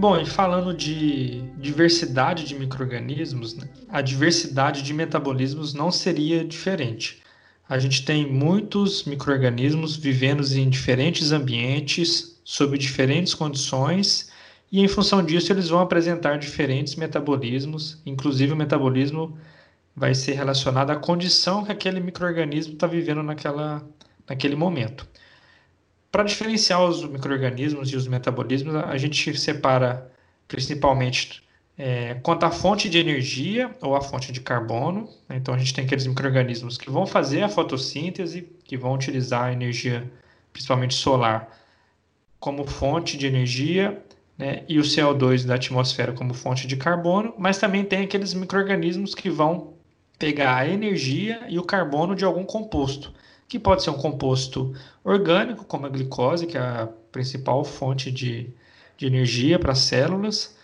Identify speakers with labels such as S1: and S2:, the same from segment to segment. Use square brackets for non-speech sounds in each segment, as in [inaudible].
S1: Bom, e falando de diversidade de micro-organismos, né, a diversidade de metabolismos não seria diferente. A gente tem muitos micro-organismos vivendo em diferentes ambientes, sob diferentes condições, e em função disso eles vão apresentar diferentes metabolismos, inclusive o metabolismo vai ser relacionado à condição que aquele microorganismo está vivendo naquela, naquele momento. Para diferenciar os microorganismos e os metabolismos, a gente separa principalmente é, quanto à fonte de energia ou a fonte de carbono. Né? Então, a gente tem aqueles microorganismos que vão fazer a fotossíntese, que vão utilizar a energia, principalmente solar, como fonte de energia, né? e o CO2 da atmosfera como fonte de carbono, mas também tem aqueles microorganismos que vão pegar a energia e o carbono de algum composto, que pode ser um composto orgânico, como a glicose, que é a principal fonte de, de energia para as células,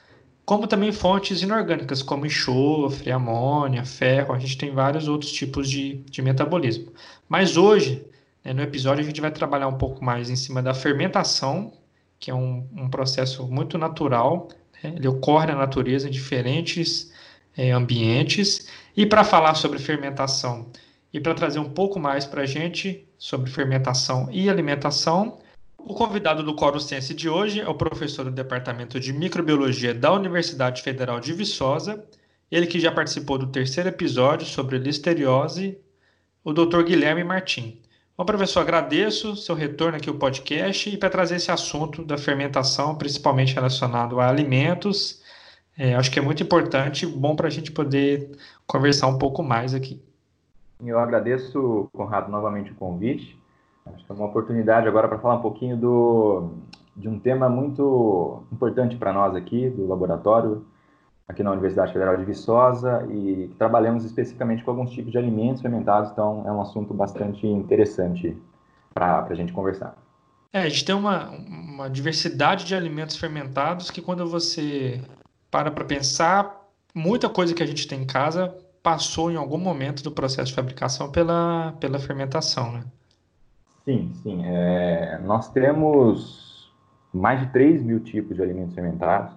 S1: como também fontes inorgânicas, como enxofre, amônia, ferro. A gente tem vários outros tipos de, de metabolismo. Mas hoje, né, no episódio, a gente vai trabalhar um pouco mais em cima da fermentação, que é um, um processo muito natural. Né? Ele ocorre na natureza em diferentes é, ambientes. E para falar sobre fermentação e para trazer um pouco mais para a gente sobre fermentação e alimentação, o convidado do Coro Sense de hoje é o professor do Departamento de Microbiologia da Universidade Federal de Viçosa, ele que já participou do terceiro episódio sobre listeriose, o Dr. Guilherme Martim. Bom, professor, agradeço seu retorno aqui ao podcast e para trazer esse assunto da fermentação, principalmente relacionado a alimentos é, acho que é muito importante bom para a gente poder conversar um pouco mais aqui.
S2: Eu agradeço, Conrado, novamente o convite. Acho que é uma oportunidade agora para falar um pouquinho do, de um tema muito importante para nós aqui, do laboratório, aqui na Universidade Federal de Viçosa, e trabalhamos especificamente com alguns tipos de alimentos fermentados, então é um assunto bastante interessante para a gente conversar.
S1: É, a gente tem uma, uma diversidade de alimentos fermentados que quando você para para pensar, muita coisa que a gente tem em casa passou em algum momento do processo de fabricação pela, pela fermentação, né?
S2: Sim, sim. É, nós temos mais de 3 mil tipos de alimentos fermentados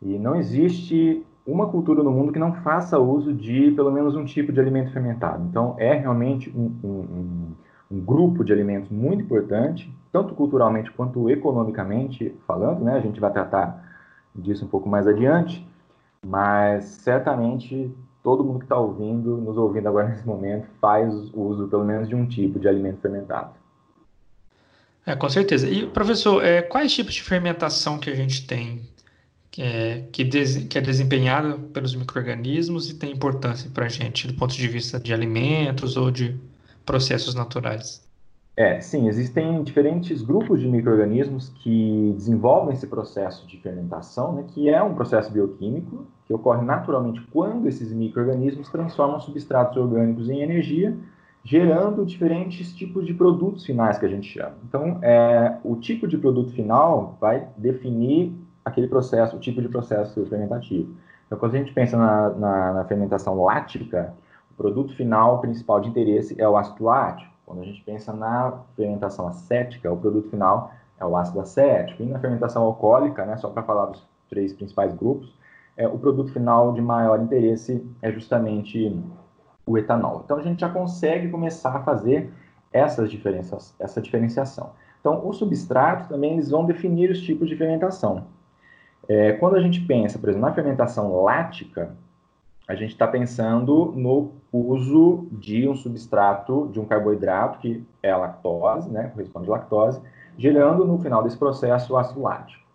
S2: e não existe uma cultura no mundo que não faça uso de pelo menos um tipo de alimento fermentado. Então, é realmente um, um, um grupo de alimentos muito importante, tanto culturalmente quanto economicamente falando, né? A gente vai tratar disso um pouco mais adiante, mas certamente todo mundo que está ouvindo, nos ouvindo agora nesse momento, faz uso pelo menos de um tipo de alimento fermentado.
S1: É, com certeza. E, professor, é, quais tipos de fermentação que a gente tem que é, que, des, que é desempenhada pelos micro-organismos e tem importância para a gente do ponto de vista de alimentos ou de processos naturais?
S2: É, sim, existem diferentes grupos de micro-organismos que desenvolvem esse processo de fermentação, né, que é um processo bioquímico que ocorre naturalmente quando esses micro-organismos transformam substratos orgânicos em energia, gerando diferentes tipos de produtos finais que a gente chama. Então, é, o tipo de produto final vai definir aquele processo, o tipo de processo fermentativo. Então, quando a gente pensa na, na, na fermentação lática, o produto final principal de interesse é o ácido lático. Quando a gente pensa na fermentação acética, o produto final é o ácido acético. E na fermentação alcoólica, né, só para falar dos três principais grupos, é, o produto final de maior interesse é justamente o etanol. Então a gente já consegue começar a fazer essas diferenças, essa diferenciação. Então, os substratos também eles vão definir os tipos de fermentação. É, quando a gente pensa, por exemplo, na fermentação lática, a gente está pensando no uso de um substrato, de um carboidrato, que é a lactose, né, corresponde à lactose, gerando no final desse processo o ácido lático.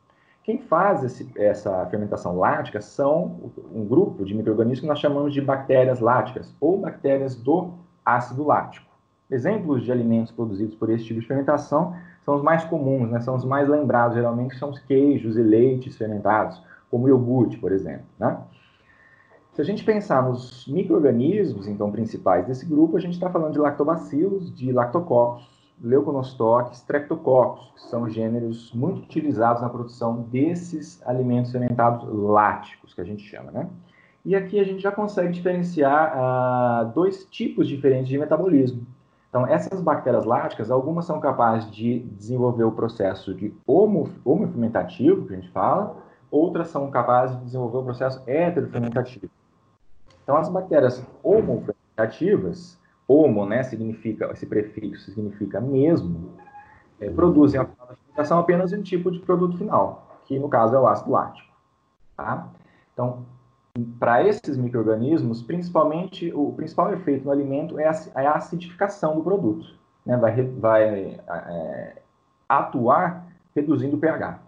S2: Quem faz esse, essa fermentação lática são um grupo de micro-organismos que nós chamamos de bactérias láticas, ou bactérias do ácido lático. Exemplos de alimentos produzidos por esse tipo de fermentação são os mais comuns, né, são os mais lembrados, geralmente são os queijos e leites fermentados, como o iogurte, por exemplo. Né? Se a gente pensar nos micro-organismos, então, principais desse grupo, a gente está falando de lactobacilos, de lactococcus, leuconostoques, streptococcus, que são gêneros muito utilizados na produção desses alimentos fermentados láticos, que a gente chama, né? E aqui a gente já consegue diferenciar ah, dois tipos diferentes de metabolismo. Então, essas bactérias láticas, algumas são capazes de desenvolver o processo de homo, que a gente fala, outras são capazes de desenvolver o processo heterofermentativo. Então, as bactérias homofermentativas, homo, né, significa, esse prefixo significa mesmo, é, produzem a fermentação apenas um tipo de produto final, que no caso é o ácido lático. Tá? Então, para esses micro-organismos, principalmente, o principal efeito no alimento é a, é acidificação do produto. Né? Vai, vai é, atuar reduzindo o pH.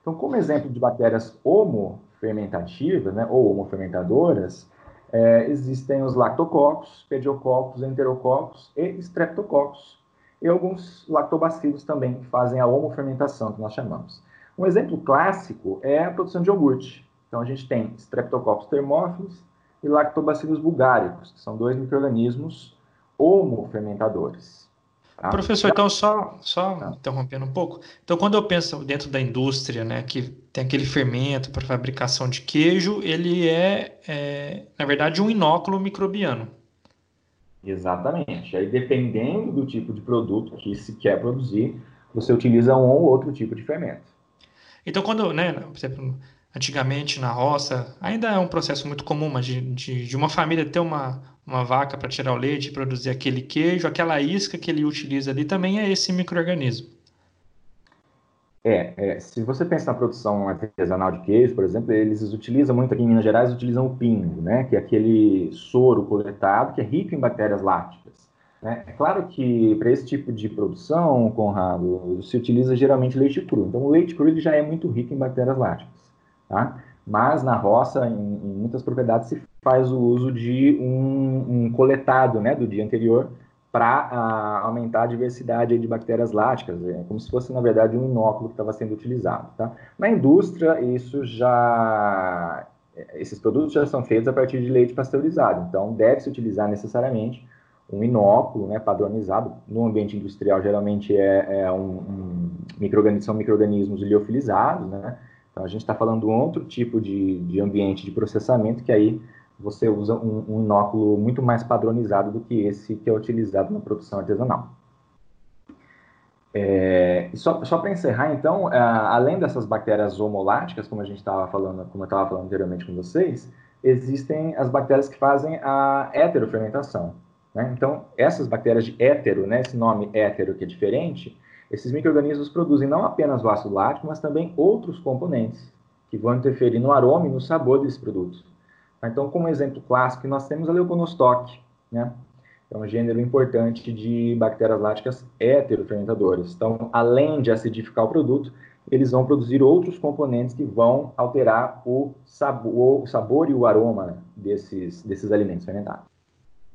S2: Então, como exemplo de bactérias homofermentativas, né, ou homofermentadoras, é, existem os lactococcus, pediococcus, enterococcus e streptococcus, e alguns lactobacilos também que fazem a homofermentação, que nós chamamos. Um exemplo clássico é a produção de iogurte. Então, a gente tem Streptococcus thermophilus e Lactobacillus bulgaricus, que são dois micro-organismos homofermentadores.
S1: Tá? Professor, então só, só tá. interrompendo um pouco. Então, quando eu penso dentro da indústria, né, que tem aquele fermento para fabricação de queijo, ele é, é, na verdade, um inóculo microbiano.
S2: Exatamente. Aí, dependendo do tipo de produto que se quer produzir, você utiliza um ou outro tipo de fermento.
S1: Então, quando, né, por exemplo, antigamente na roça, ainda é um processo muito comum, mas de, de, de uma família ter uma, uma vaca para tirar o leite e produzir aquele queijo, aquela isca que ele utiliza ali também é esse microorganismo.
S2: É, é, se você pensa na produção artesanal de queijo, por exemplo, eles utilizam muito aqui em Minas Gerais, utilizam o pingo, né, que é aquele soro coletado que é rico em bactérias lácticas. Né? É claro que para esse tipo de produção, Conrado, se utiliza geralmente leite cru. Então, o leite cru ele já é muito rico em bactérias lácticas. Tá? Mas na roça, em, em muitas propriedades, se faz o uso de um, um coletado né, do dia anterior para uh, aumentar a diversidade de bactérias láticas, é como se fosse, na verdade, um inóculo que estava sendo utilizado. Tá? Na indústria, isso já esses produtos já são feitos a partir de leite pasteurizado, então deve-se utilizar necessariamente um inóculo né, padronizado. No ambiente industrial, geralmente é, é um, um microorganismo, são micro-organismos liofilizados, né? Então, a gente está falando de um outro tipo de, de ambiente de processamento que aí você usa um, um inóculo muito mais padronizado do que esse que é utilizado na produção artesanal. É, só, só para encerrar, então, é, além dessas bactérias homoláticas, como a gente estava falando, como eu estava falando anteriormente com vocês, existem as bactérias que fazem a heterofermentação. Né? Então, essas bactérias de hétero, né, esse nome hétero que é diferente, esses micro-organismos produzem não apenas o ácido lático, mas também outros componentes que vão interferir no aroma e no sabor desses produtos. Então, como exemplo clássico, nós temos a Leuconostoc, né? É um gênero importante de bactérias láticas heterofermentadoras. Então, além de acidificar o produto, eles vão produzir outros componentes que vão alterar o sabor, o sabor e o aroma desses, desses alimentos fermentados.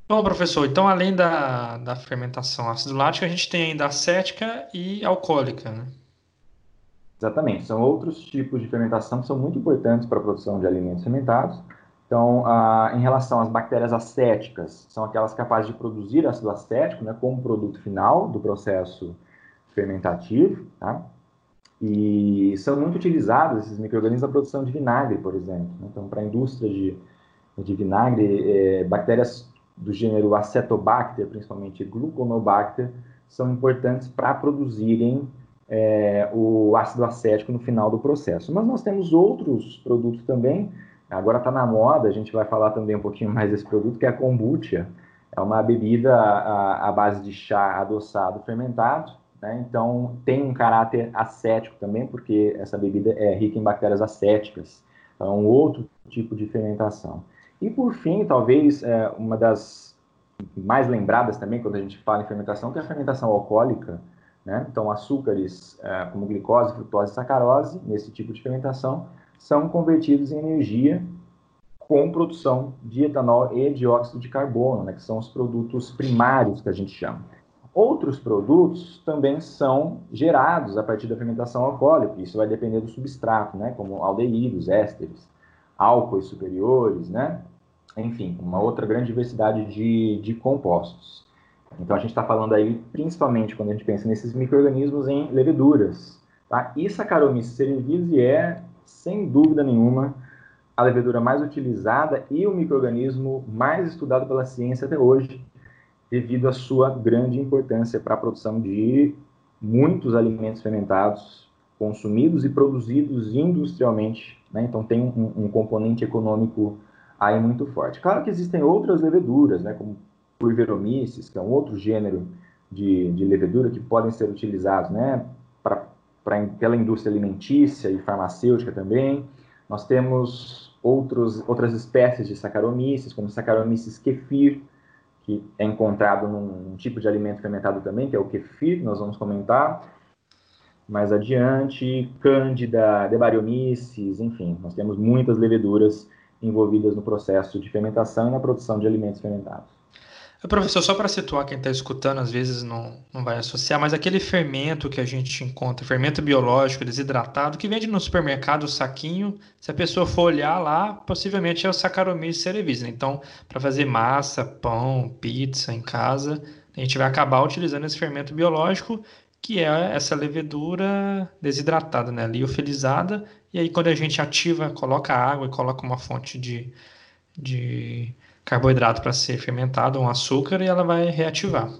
S1: Bom, professor, então além da, da fermentação ácido lático, a gente tem ainda acética e alcoólica, né?
S2: Exatamente, são outros tipos de fermentação que são muito importantes para a produção de alimentos fermentados. Então, em relação às bactérias acéticas, são aquelas capazes de produzir ácido acético né, como produto final do processo fermentativo, tá? E são muito utilizados esses micro-organismos na produção de vinagre, por exemplo. Né? Então, para a indústria de, de vinagre, é, bactérias do gênero Acetobacter, principalmente Gluconobacter, são importantes para produzirem é, o ácido acético no final do processo. Mas nós temos outros produtos também, agora está na moda, a gente vai falar também um pouquinho mais desse produto, que é a kombucha. É uma bebida à, base de chá adoçado fermentado, né? então tem um caráter acético também, porque essa bebida é rica em bactérias acéticas, então é um outro tipo de fermentação. E por fim, talvez é, uma das mais lembradas também quando a gente fala em fermentação, que é a fermentação alcoólica. Né? Então, açúcares é, como glicose, frutose e sacarose, nesse tipo de fermentação, são convertidos em energia com produção de etanol e dióxido de carbono, né? que são os produtos primários que a gente chama. Outros produtos também são gerados a partir da fermentação alcoólica, isso vai depender do substrato, né? como aldeídos, ésteres, álcoois superiores, né? enfim, uma outra grande diversidade de, de compostos. Então, a gente está falando aí, principalmente, quando a gente pensa nesses micro-organismos, em leveduras. Tá? E Saccharomyces cerevisiae é, sem dúvida nenhuma, a levedura mais utilizada e o microorganismo mais estudado pela ciência até hoje, devido à sua grande importância para a produção de muitos alimentos fermentados consumidos e produzidos industrialmente, né? então tem um, um, componente econômico aí muito forte. Claro que existem outras leveduras, né? como Purveromyces, que é um outro gênero de, de levedura que podem ser utilizados né? pra, pra, pela indústria alimentícia e farmacêutica também. Nós temos outros, outras espécies de Saccharomyces, como Saccharomyces kefir, que é encontrado num, tipo de alimento fermentado também, que é o kefir, nós vamos comentar mais adiante, Cândida, Debariomices, enfim, nós temos muitas leveduras envolvidas no processo de fermentação e na produção de alimentos fermentados.
S1: Professor, só para situar quem está escutando, às vezes não, não vai associar, mas aquele fermento que a gente encontra, fermento biológico desidratado, que vende no supermercado, o saquinho, se a pessoa for olhar lá, possivelmente é o Saccharomyces cerevisiae. Então, para fazer massa, pão, pizza em casa, a gente vai acabar utilizando esse fermento biológico, que é essa levedura desidratada, né, liofilizada, e aí quando a gente ativa, coloca água e coloca uma fonte de, de carboidrato para ser fermentado, um açúcar, e ela vai reativar.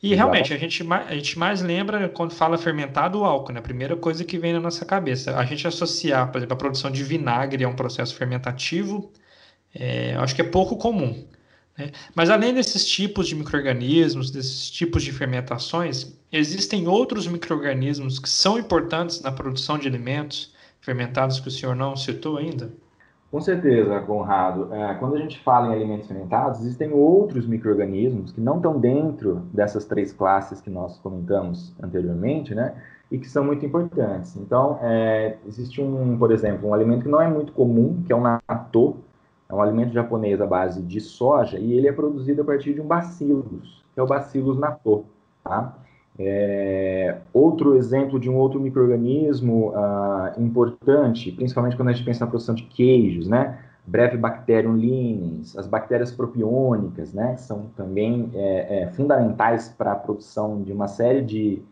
S1: E realmente, a gente, a gente mais lembra quando fala fermentado o álcool, né? A primeira coisa que vem na nossa cabeça. A gente associar, por exemplo, a produção de vinagre a um processo fermentativo, é, acho que é pouco comum. Né? Mas além desses tipos de micro-organismos, desses tipos de fermentações, existem outros micro-organismos que são importantes na produção de alimentos fermentados que o senhor não citou ainda?
S2: Com certeza, Conrado. É, quando a gente fala em alimentos fermentados, existem outros micro-organismos que não estão dentro dessas três classes que nós comentamos anteriormente, né? E que são muito importantes. Então, é, existe um, por exemplo, um alimento que não é muito comum, que é o natto. É um alimento japonês à base de soja e ele é produzido a partir de um bacillus, que é o bacillus natto, tá? É, outro exemplo de um outro microorganismo uh, importante, principalmente quando a gente pensa na produção de queijos, né? Brevibacterium lineens, as bactérias propiônicas, né? São também é, é, fundamentais para a produção de uma série de,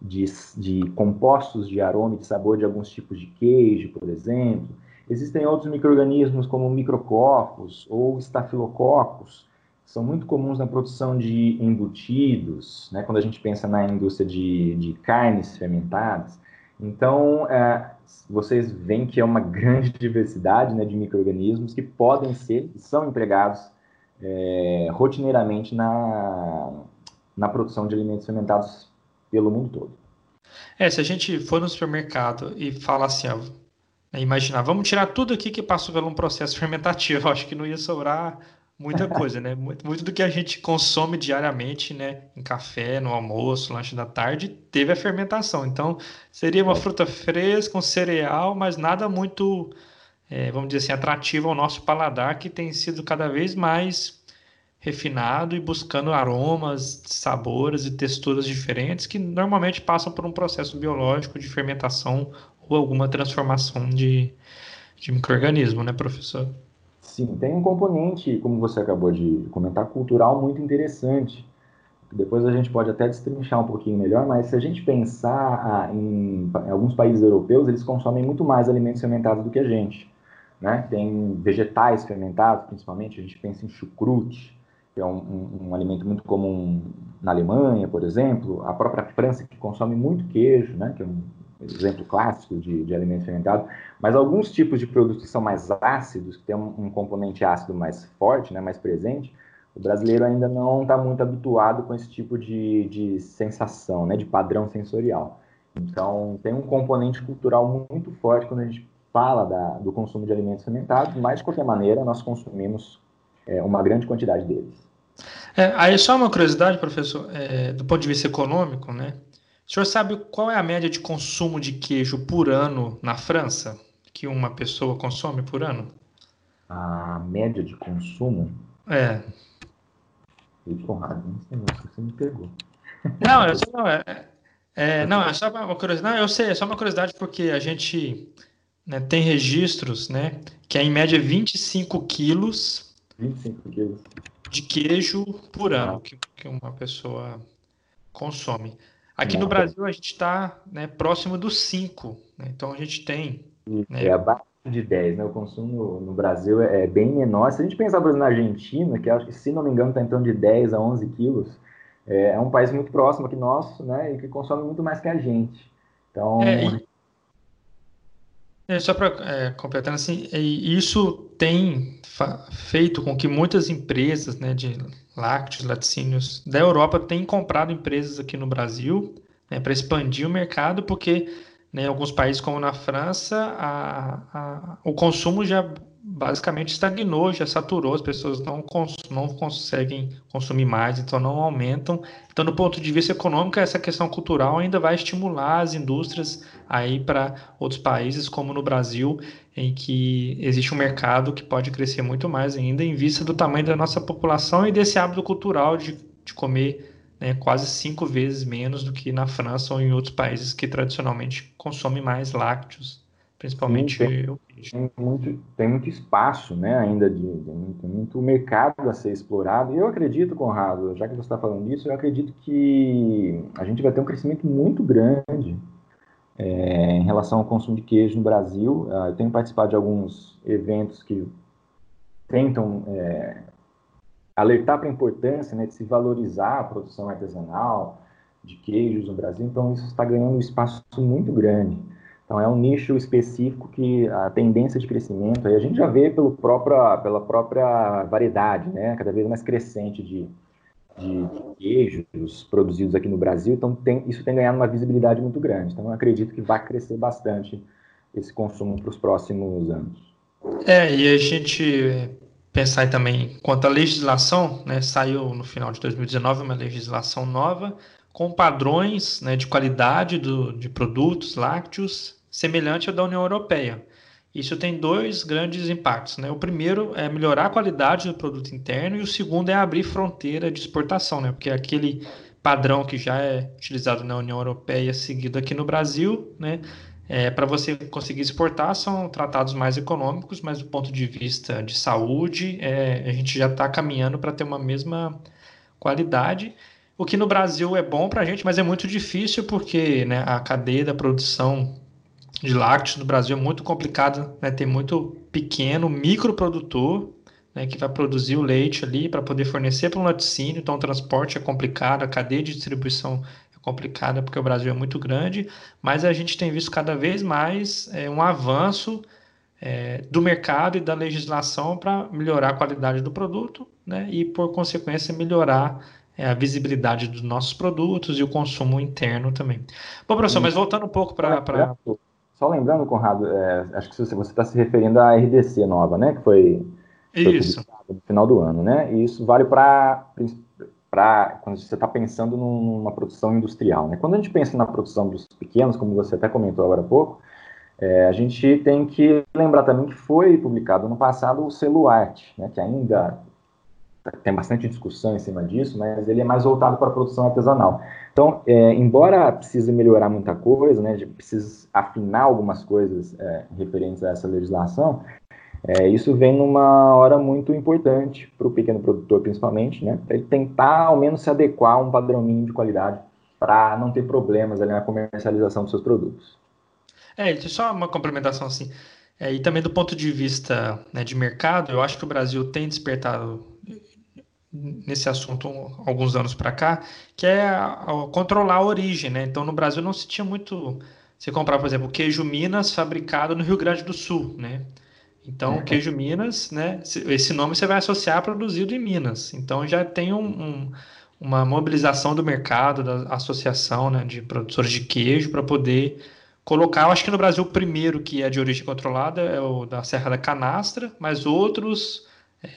S2: de, de compostos de aroma e de sabor de alguns tipos de queijo, por exemplo. Existem outros microorganismos como micrococcus ou estafilococos, são muito comuns na produção de embutidos, né, quando a gente pensa na indústria de, de carnes fermentadas. Então, é, vocês veem que é uma [laughs] grande diversidade né, de micro-organismos que podem ser e são empregados é, rotineiramente na, na produção de alimentos fermentados pelo mundo todo.
S1: É, se a gente for no supermercado e falar assim, ó, imaginar, vamos tirar tudo aqui que passou por um processo [laughs] fermentativo, acho que não ia sobrar muita coisa, né? Muito, muito, do que a gente consome diariamente, né? Em café, no almoço, lanche da tarde, teve a fermentação. Então, seria uma fruta fresca, um cereal, mas nada muito, é, vamos dizer assim, atrativo ao nosso paladar, que tem sido cada vez mais refinado e buscando aromas, sabores e texturas diferentes que normalmente passam por um processo biológico de fermentação ou alguma transformação de, de microorganismo, né, professor?
S2: Sim, tem um componente, como você acabou de comentar, cultural muito interessante. Depois a gente pode até destrinchar um pouquinho melhor, mas se a gente pensar ah, em, em, alguns países europeus, eles consomem muito mais alimentos fermentados do que a gente. Né? Tem vegetais fermentados, principalmente, a gente pensa em chucrute, que é um, um, um, alimento muito comum na Alemanha, por exemplo. A própria França, que consome muito queijo, né? que é um exemplo clássico de, de alimento fermentado, mas alguns tipos de produtos que são mais ácidos, que tem um, um componente ácido mais forte, né, mais presente, o brasileiro ainda não está muito habituado com esse tipo de, de sensação, né, de padrão sensorial. Então, tem um componente cultural muito forte quando a gente fala da, do consumo de alimentos fermentados, mas, de qualquer maneira, nós consumimos é, uma grande quantidade deles.
S1: É, aí, só uma curiosidade, professor, é, do ponto de vista econômico, né? O senhor sabe qual é a média de consumo de queijo por ano na França? Que uma pessoa consome por ano?
S2: A média de consumo?
S1: É.
S2: Conrado, você me pegou. [laughs]
S1: Não, eu, não, é, é, não, é só uma curiosidade. Não, eu sei, é só uma curiosidade porque a gente né, tem registros, né, que é em média 25 quilos,
S2: 25 quilos.
S1: de queijo por ano que, que uma pessoa consome. Aqui no Brasil a gente está né, próximo dos 5, né? então a gente tem.
S2: Né? É abaixo de 10, né? O consumo no Brasil é, é bem menor. Se a gente pensar, por exemplo, na Argentina, que acho que, se não me engano, está em torno de 10 a 11 quilos, é, é, um país muito próximo aqui nosso, né? E que consome muito mais que a gente. Então.
S1: É, e, É, só para é, completar, assim, isso tem feito com que muitas empresas né, de lácteos, laticínios da Europa tenham comprado empresas aqui no Brasil né, para expandir o mercado, porque né, em alguns países, como na França, a, a, o consumo já basicamente estagnou, já saturou, as pessoas não, cons não conseguem consumir mais, então não aumentam. Então, do ponto de vista econômico, essa questão cultural ainda vai estimular as indústrias aí para outros países, como no Brasil, em que existe um mercado que pode crescer muito mais ainda, em vista do tamanho da nossa população e desse hábito cultural de, de comer né, quase cinco vezes menos do que na França ou em outros países que tradicionalmente consomem mais lácteos principalmente Sim,
S2: tem, tem, muito, tem muito espaço né, ainda de, muito, muito, mercado a ser explorado. E eu acredito, Conrado, já que você está falando disso, eu acredito que a gente vai ter um crescimento muito grande é, em relação ao consumo de queijo no Brasil. Uh, eu tenho participado de alguns eventos que tentam é, alertar para a importância né, de se valorizar a produção artesanal de queijos no Brasil, então isso está ganhando um espaço muito grande. Então é um nicho específico que a tendência de crescimento, aí a gente já vê pelo própria, pela própria variedade, né, cada vez mais crescente de, de, queijos produzidos aqui no Brasil, então tem, isso tem ganhado uma visibilidade muito grande. Então eu acredito que vai crescer bastante esse consumo para os próximos anos.
S1: É, e a gente pensar também quanto à legislação, né, saiu no final de 2019 uma legislação nova com padrões né, de qualidade do, de produtos lácteos semelhante ao da União Europeia. Isso tem dois grandes impactos. Né? O primeiro é melhorar a qualidade do produto interno e o segundo é abrir fronteira de exportação, né? porque aquele padrão que já é utilizado na União Europeia, seguido aqui no Brasil, né? É, para você conseguir exportar são tratados mais econômicos, mas do ponto de vista de saúde, é, a gente já está caminhando para ter uma mesma qualidade. O que no Brasil é bom para a gente, mas é muito difícil porque né, a cadeia da produção de lácteos no Brasil é muito complicado, né? Tem muito pequeno microprodutor né, que vai produzir o leite ali para poder fornecer para um laticínio, então o transporte é complicado, a cadeia de distribuição é complicada porque o Brasil é muito grande, mas a gente tem visto cada vez mais é, um avanço é, do mercado e da legislação para melhorar a qualidade do produto né, e, por consequência, melhorar é, a visibilidade dos nossos produtos e o consumo interno também. Bom, professor, mas voltando um pouco para. Pra...
S2: Só lembrando, Conrado, é, acho que você está se referindo à RDC nova, né? Que foi, foi no final do ano, né? E isso vale para quando você está pensando numa produção industrial, né? Quando a gente pensa na produção dos pequenos, como você até comentou agora há pouco, é, a gente tem que lembrar também que foi publicado no passado o selo Art, né? Que ainda tem bastante discussão em cima disso, mas ele é mais voltado para a produção artesanal. Então, é, embora precise melhorar muita coisa, né, precisa afinar algumas coisas é, referentes a essa legislação, é, isso vem numa hora muito importante para o pequeno produtor, principalmente, né, para ele tentar ao menos se adequar a um padrão mínimo de qualidade para não ter problemas ali na comercialização dos seus produtos.
S1: É, só uma complementação assim. É, e também do ponto de vista né, de mercado, eu acho que o Brasil tem despertado nesse assunto alguns anos para cá, que é a, a, controlar a origem, né? Então no Brasil não se tinha muito. Você comprar, por exemplo, queijo Minas fabricado no Rio Grande do Sul, né? Então, é. queijo Minas, né? Esse nome você vai associar a produzido em Minas. Então já tem um, um, uma mobilização do mercado, da associação né, de produtores de queijo para poder colocar. Eu acho que no Brasil o primeiro que é de origem controlada é o da Serra da Canastra, mas outros.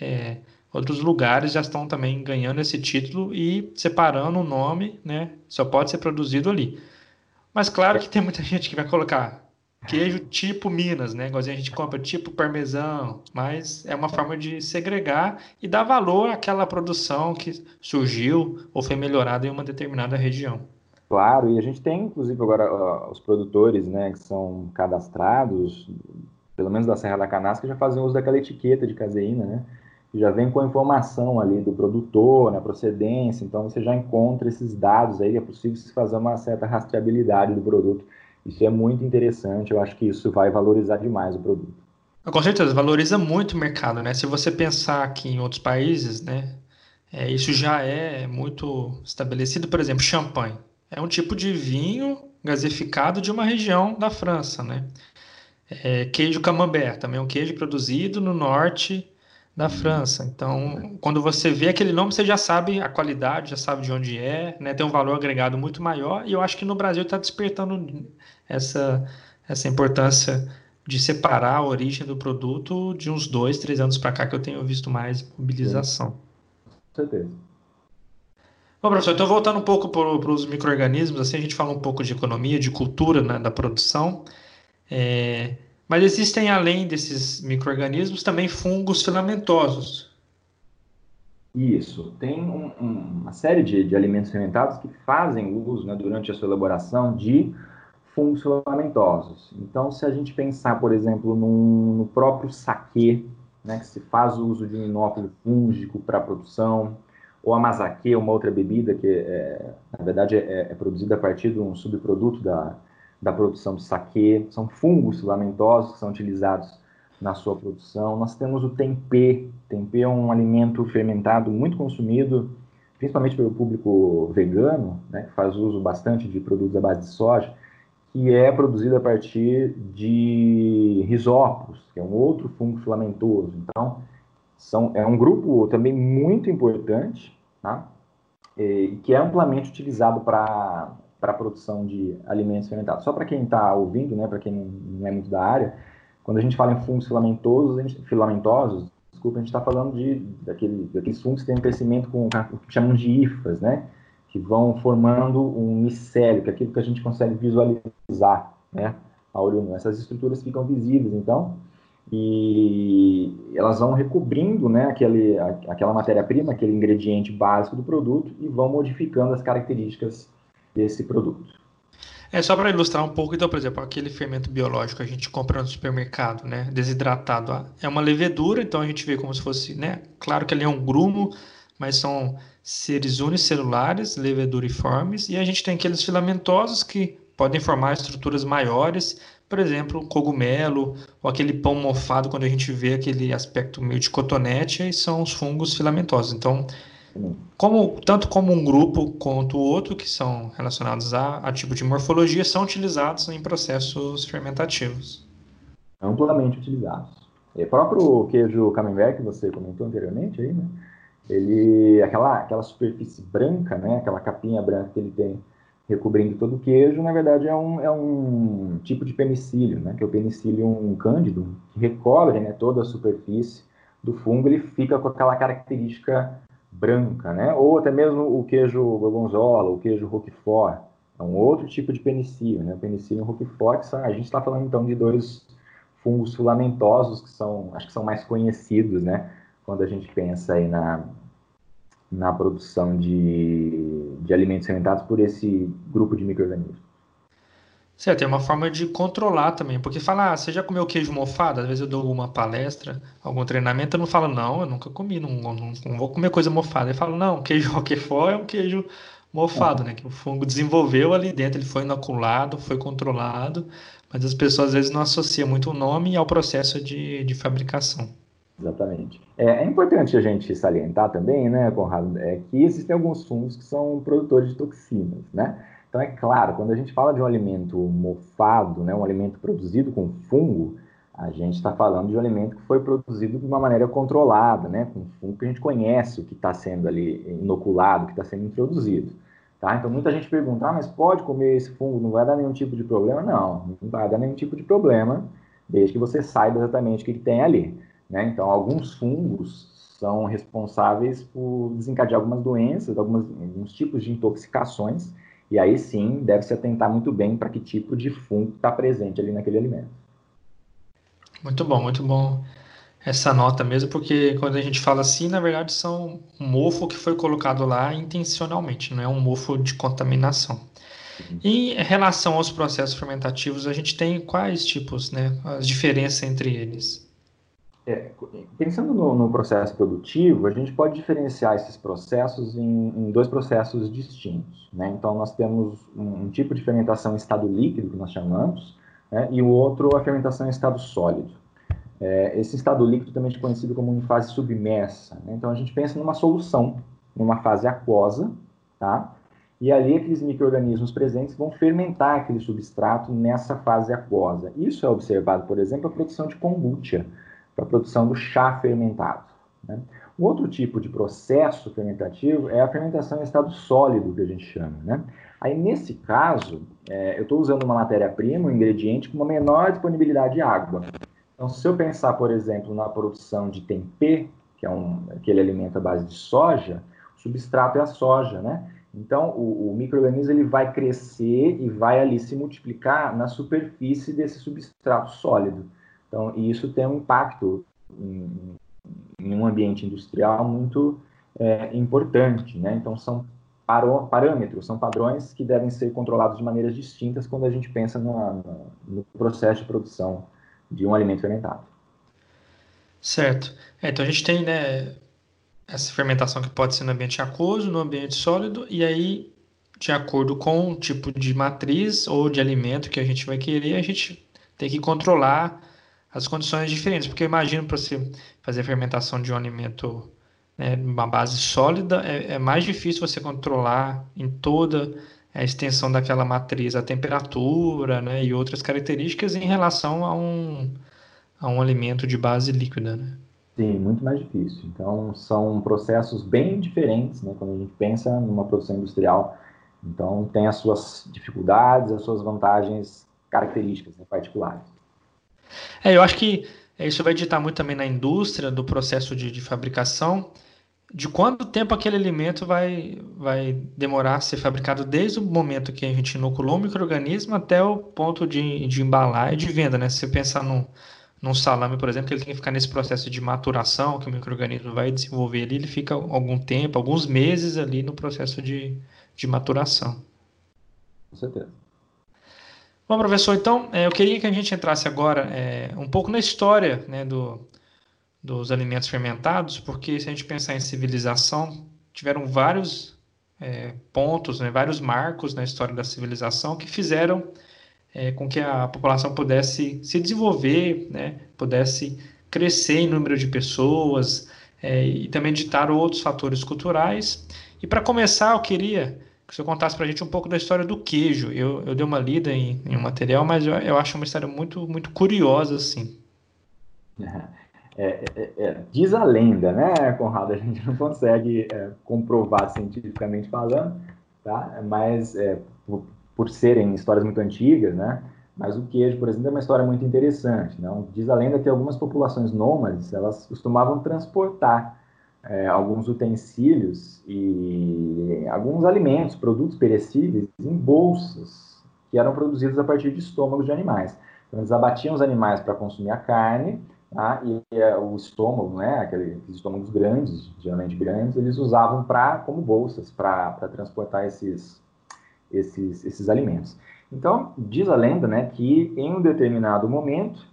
S1: É, outros lugares já estão também ganhando esse título e separando o nome, né? Só pode ser produzido ali. Mas claro que tem muita [laughs] gente que vai colocar queijo tipo Minas, né? Igual a gente compra tipo parmesão, mas é uma forma de segregar e dar valor àquela produção que surgiu ou foi melhorada em uma determinada região.
S2: Claro, e a gente tem, inclusive, agora os produtores, né, que são cadastrados, pelo menos da Serra da Canastra, já fazem uso daquela etiqueta de caseína, né? Já vem com a informação ali do produtor, na né, procedência, então você já encontra esses dados aí, é possível se fazer uma certa rastreabilidade do produto. Isso é muito interessante, eu acho que isso vai valorizar demais o produto.
S1: Com certeza, valoriza muito o mercado, né? Se você pensar aqui em outros países, né, é, isso já é muito estabelecido. Por exemplo, champanhe. É um tipo de vinho gasificado de uma região da França, né? É, queijo camembert, também é um queijo produzido no norte da França. Então, quando você vê aquele nome, você já sabe a qualidade, já sabe de onde é, né? Tem um valor agregado muito maior. E eu acho que no Brasil está despertando essa, essa importância de separar a origem do produto de uns dois, três anos para cá que eu tenho visto mais mobilização.
S2: Com certeza.
S1: Bom, professor, então voltando um pouco para os micro-organismos, assim a gente fala um pouco de economia, de cultura né, da produção, é, mas existem além desses micro-organismos também fungos filamentosos.
S2: Isso, tem um, um, uma série de, de, alimentos fermentados que fazem uso, né, durante a sua elaboração, de fungos filamentosos. Então, se a gente pensar, por exemplo, num, no próprio saquê, né, que se faz uso de um inóculo fúngico para produção, ou a masaque, uma outra bebida que, é, na verdade, é, é, produzida a partir de um subproduto da, da produção de saquê. São fungos filamentosos que são utilizados na sua produção. Nós temos o tempê. Tempê é um alimento fermentado muito consumido, principalmente pelo público vegano, né, que faz uso bastante de produtos à base de soja, que é produzido a partir de risóporos, que é um outro fungo filamentoso. Então, são, é um grupo também muito importante, tá? e que é amplamente utilizado para a produção de alimentos fermentados. Só para quem está ouvindo, né, para quem não é muito da área, quando a gente fala em fungos filamentosos, filamentosos, desculpa, a gente está falando de daquele, daqueles fungos que têm um crescimento com o que chamamos de hifas, né, que vão formando um micélio, que é aquilo que a gente consegue visualizar, né, a olho nu. Essas estruturas ficam visíveis, então, e elas vão recobrindo né, aquele, aquela matéria-prima, aquele ingrediente básico do produto e vão modificando as características desse produto.
S1: É só para ilustrar um pouco, então, por exemplo, aquele fermento biológico que a gente compra no supermercado, né, desidratado, ah, é uma levedura, então a gente vê como se fosse, né, claro que ele é um grumo, mas são seres unicelulares, leveduriformes, e a gente tem aqueles filamentosos que podem formar estruturas maiores, por exemplo, cogumelo ou aquele pão mofado, quando a gente vê aquele aspecto meio de cotonete, aí são os fungos filamentosos. Então, como, tanto como um grupo quanto o outro, que são relacionados a, a tipo de morfologia, são utilizados em processos fermentativos.
S2: Amplamente utilizados. o próprio queijo camembert que você comentou anteriormente aí, né? Ele, aquela, aquela superfície branca, né? Aquela capinha branca que ele tem recobrindo todo o queijo, na verdade é um, é um tipo de penicílio, né, que é o penicillium cândido, que recobre né, toda a superfície do fungo, ele fica com aquela característica branca, né, ou até mesmo o queijo gorgonzola, o queijo roquefort, é um outro tipo de penicílio, né, o penicillium roquefort, a gente está falando então de dois fungos filamentosos que são, acho que são mais conhecidos, né, quando a gente pensa aí na, na produção de, de alimentos fermentados por esse grupo de micro-organismos.
S1: Certo, é uma forma de controlar também, porque falar, ah, você já comeu queijo mofado? Às vezes eu dou alguma palestra, algum treinamento, eu não falo, não, eu nunca comi, não, não, não vou comer coisa mofada. Eu falo, não, queijo roquefort é um queijo mofado, né? Que o fungo desenvolveu ali dentro, ele foi inoculado, foi controlado, mas as pessoas às vezes não associam muito o nome ao processo de, de fabricação.
S2: Exatamente. É, é, importante a gente salientar também, né, Conrado, é que existem alguns fungos que são produtores de toxinas, né? Então, é claro, quando a gente fala de um alimento mofado, né, um alimento produzido com fungo, a gente está falando de um alimento que foi produzido de uma maneira controlada, né, com fungo que a gente conhece o que está sendo ali inoculado, o que está sendo introduzido. Tá? Então, muita gente pergunta, ah, mas pode comer esse fungo, não vai dar nenhum tipo de problema? Não, não vai dar nenhum tipo de problema, desde que você saiba exatamente o que, que tem ali. Né? Então, alguns fungos são responsáveis por desencadear algumas doenças, alguns tipos de intoxicações, e aí sim deve se atentar muito bem para que tipo de fungo está presente ali naquele alimento.
S1: Muito bom, muito bom essa nota mesmo, porque quando a gente fala assim, na verdade são um mofo que foi colocado lá intencionalmente, não é um mofo de contaminação. Uhum. Em relação aos processos fermentativos, a gente tem quais tipos, né? As diferenças entre eles?
S2: É, pensando no, no, processo produtivo, a gente pode diferenciar esses processos em, em dois processos distintos. Né? Então, nós temos um, um, tipo de fermentação em estado líquido, que nós chamamos, né? e o outro a fermentação em estado sólido. É, esse estado líquido também é conhecido como fase submersa. Né? Então, a gente pensa numa solução, numa fase aquosa, tá? e ali aqueles micro-organismos presentes vão fermentar aquele substrato nessa fase aquosa. Isso é observado, por exemplo, a produção de kombucha, para a produção do chá fermentado. Né? Um outro tipo de processo fermentativo é a fermentação em estado sólido, que a gente chama. Né? Aí, nesse caso, é, eu estou usando uma matéria-prima, um ingrediente com uma menor disponibilidade de água. Então, se eu pensar, por exemplo, na produção de tempê, que é um, aquele alimento à base de soja, o substrato é a soja, né? Então, o, o microorganismo ele vai crescer e vai ali se multiplicar na superfície desse substrato sólido. Então, e isso tem um impacto em, em um ambiente industrial muito é, importante, né? Então, são parâmetros, são padrões que devem ser controlados de maneiras distintas quando a gente pensa no, processo de produção de um alimento fermentado.
S1: Certo. É, então a gente tem né, essa fermentação que pode ser no ambiente aquoso, no ambiente sólido, e aí, de acordo com o tipo de matriz ou de alimento que a gente vai querer, a gente tem que controlar as condições diferentes. Porque eu imagino para você fazer a fermentação de um alimento né, uma base sólida, é, é mais difícil você controlar em toda a extensão daquela matriz a temperatura né, e outras características em relação a um, a um alimento de base líquida. Né?
S2: Sim, muito mais difícil. Então, são processos bem diferentes né, quando a gente pensa numa produção industrial. Então, tem as suas dificuldades, as suas vantagens características né, particulares.
S1: É, eu acho que isso vai ditar muito também na indústria do processo de, de fabricação de quanto tempo aquele alimento vai, vai demorar a ser fabricado desde o momento que a gente inoculou o microorganismo até o ponto de, de embalar e de venda, né? Se você pensar num, num salame, por exemplo, que ele tem que ficar nesse processo de maturação que o microorganismo vai desenvolver ali, ele fica algum tempo, alguns meses ali no processo de, de maturação.
S2: Com certeza.
S1: Bom, professor, então é, eu queria que a gente entrasse agora é, um pouco na história né, do, dos alimentos fermentados, porque se a gente pensar em civilização, tiveram vários é, pontos, né, vários marcos na história da civilização que fizeram é, com que a população pudesse se desenvolver, né, pudesse crescer em número de pessoas é, e também ditar outros fatores culturais. E para começar, eu queria que senhor contasse para a gente um pouco da história do queijo. Eu, eu dei uma lida em, em um material, mas eu, eu acho uma história muito, muito curiosa, assim. [laughs]
S2: É, é, é, diz a lenda, né, Conrado? A gente não consegue é, comprovar cientificamente falando, tá? Mas é, por, por, serem histórias muito antigas, né? Mas o queijo, por exemplo, é uma história muito interessante. Não? Diz a lenda que algumas populações nômades elas costumavam transportar é, alguns utensílios e alguns alimentos, produtos perecíveis, em bolsas que eram produzidos a partir de estômagos de animais. Então, eles abatiam os animais para consumir a carne Tá? E é, o estômago, né, aqueles estômagos grandes, geralmente grandes, eles usavam para como bolsas para transportar esses, esses, esses alimentos. Então, diz a lenda né, que em um determinado momento,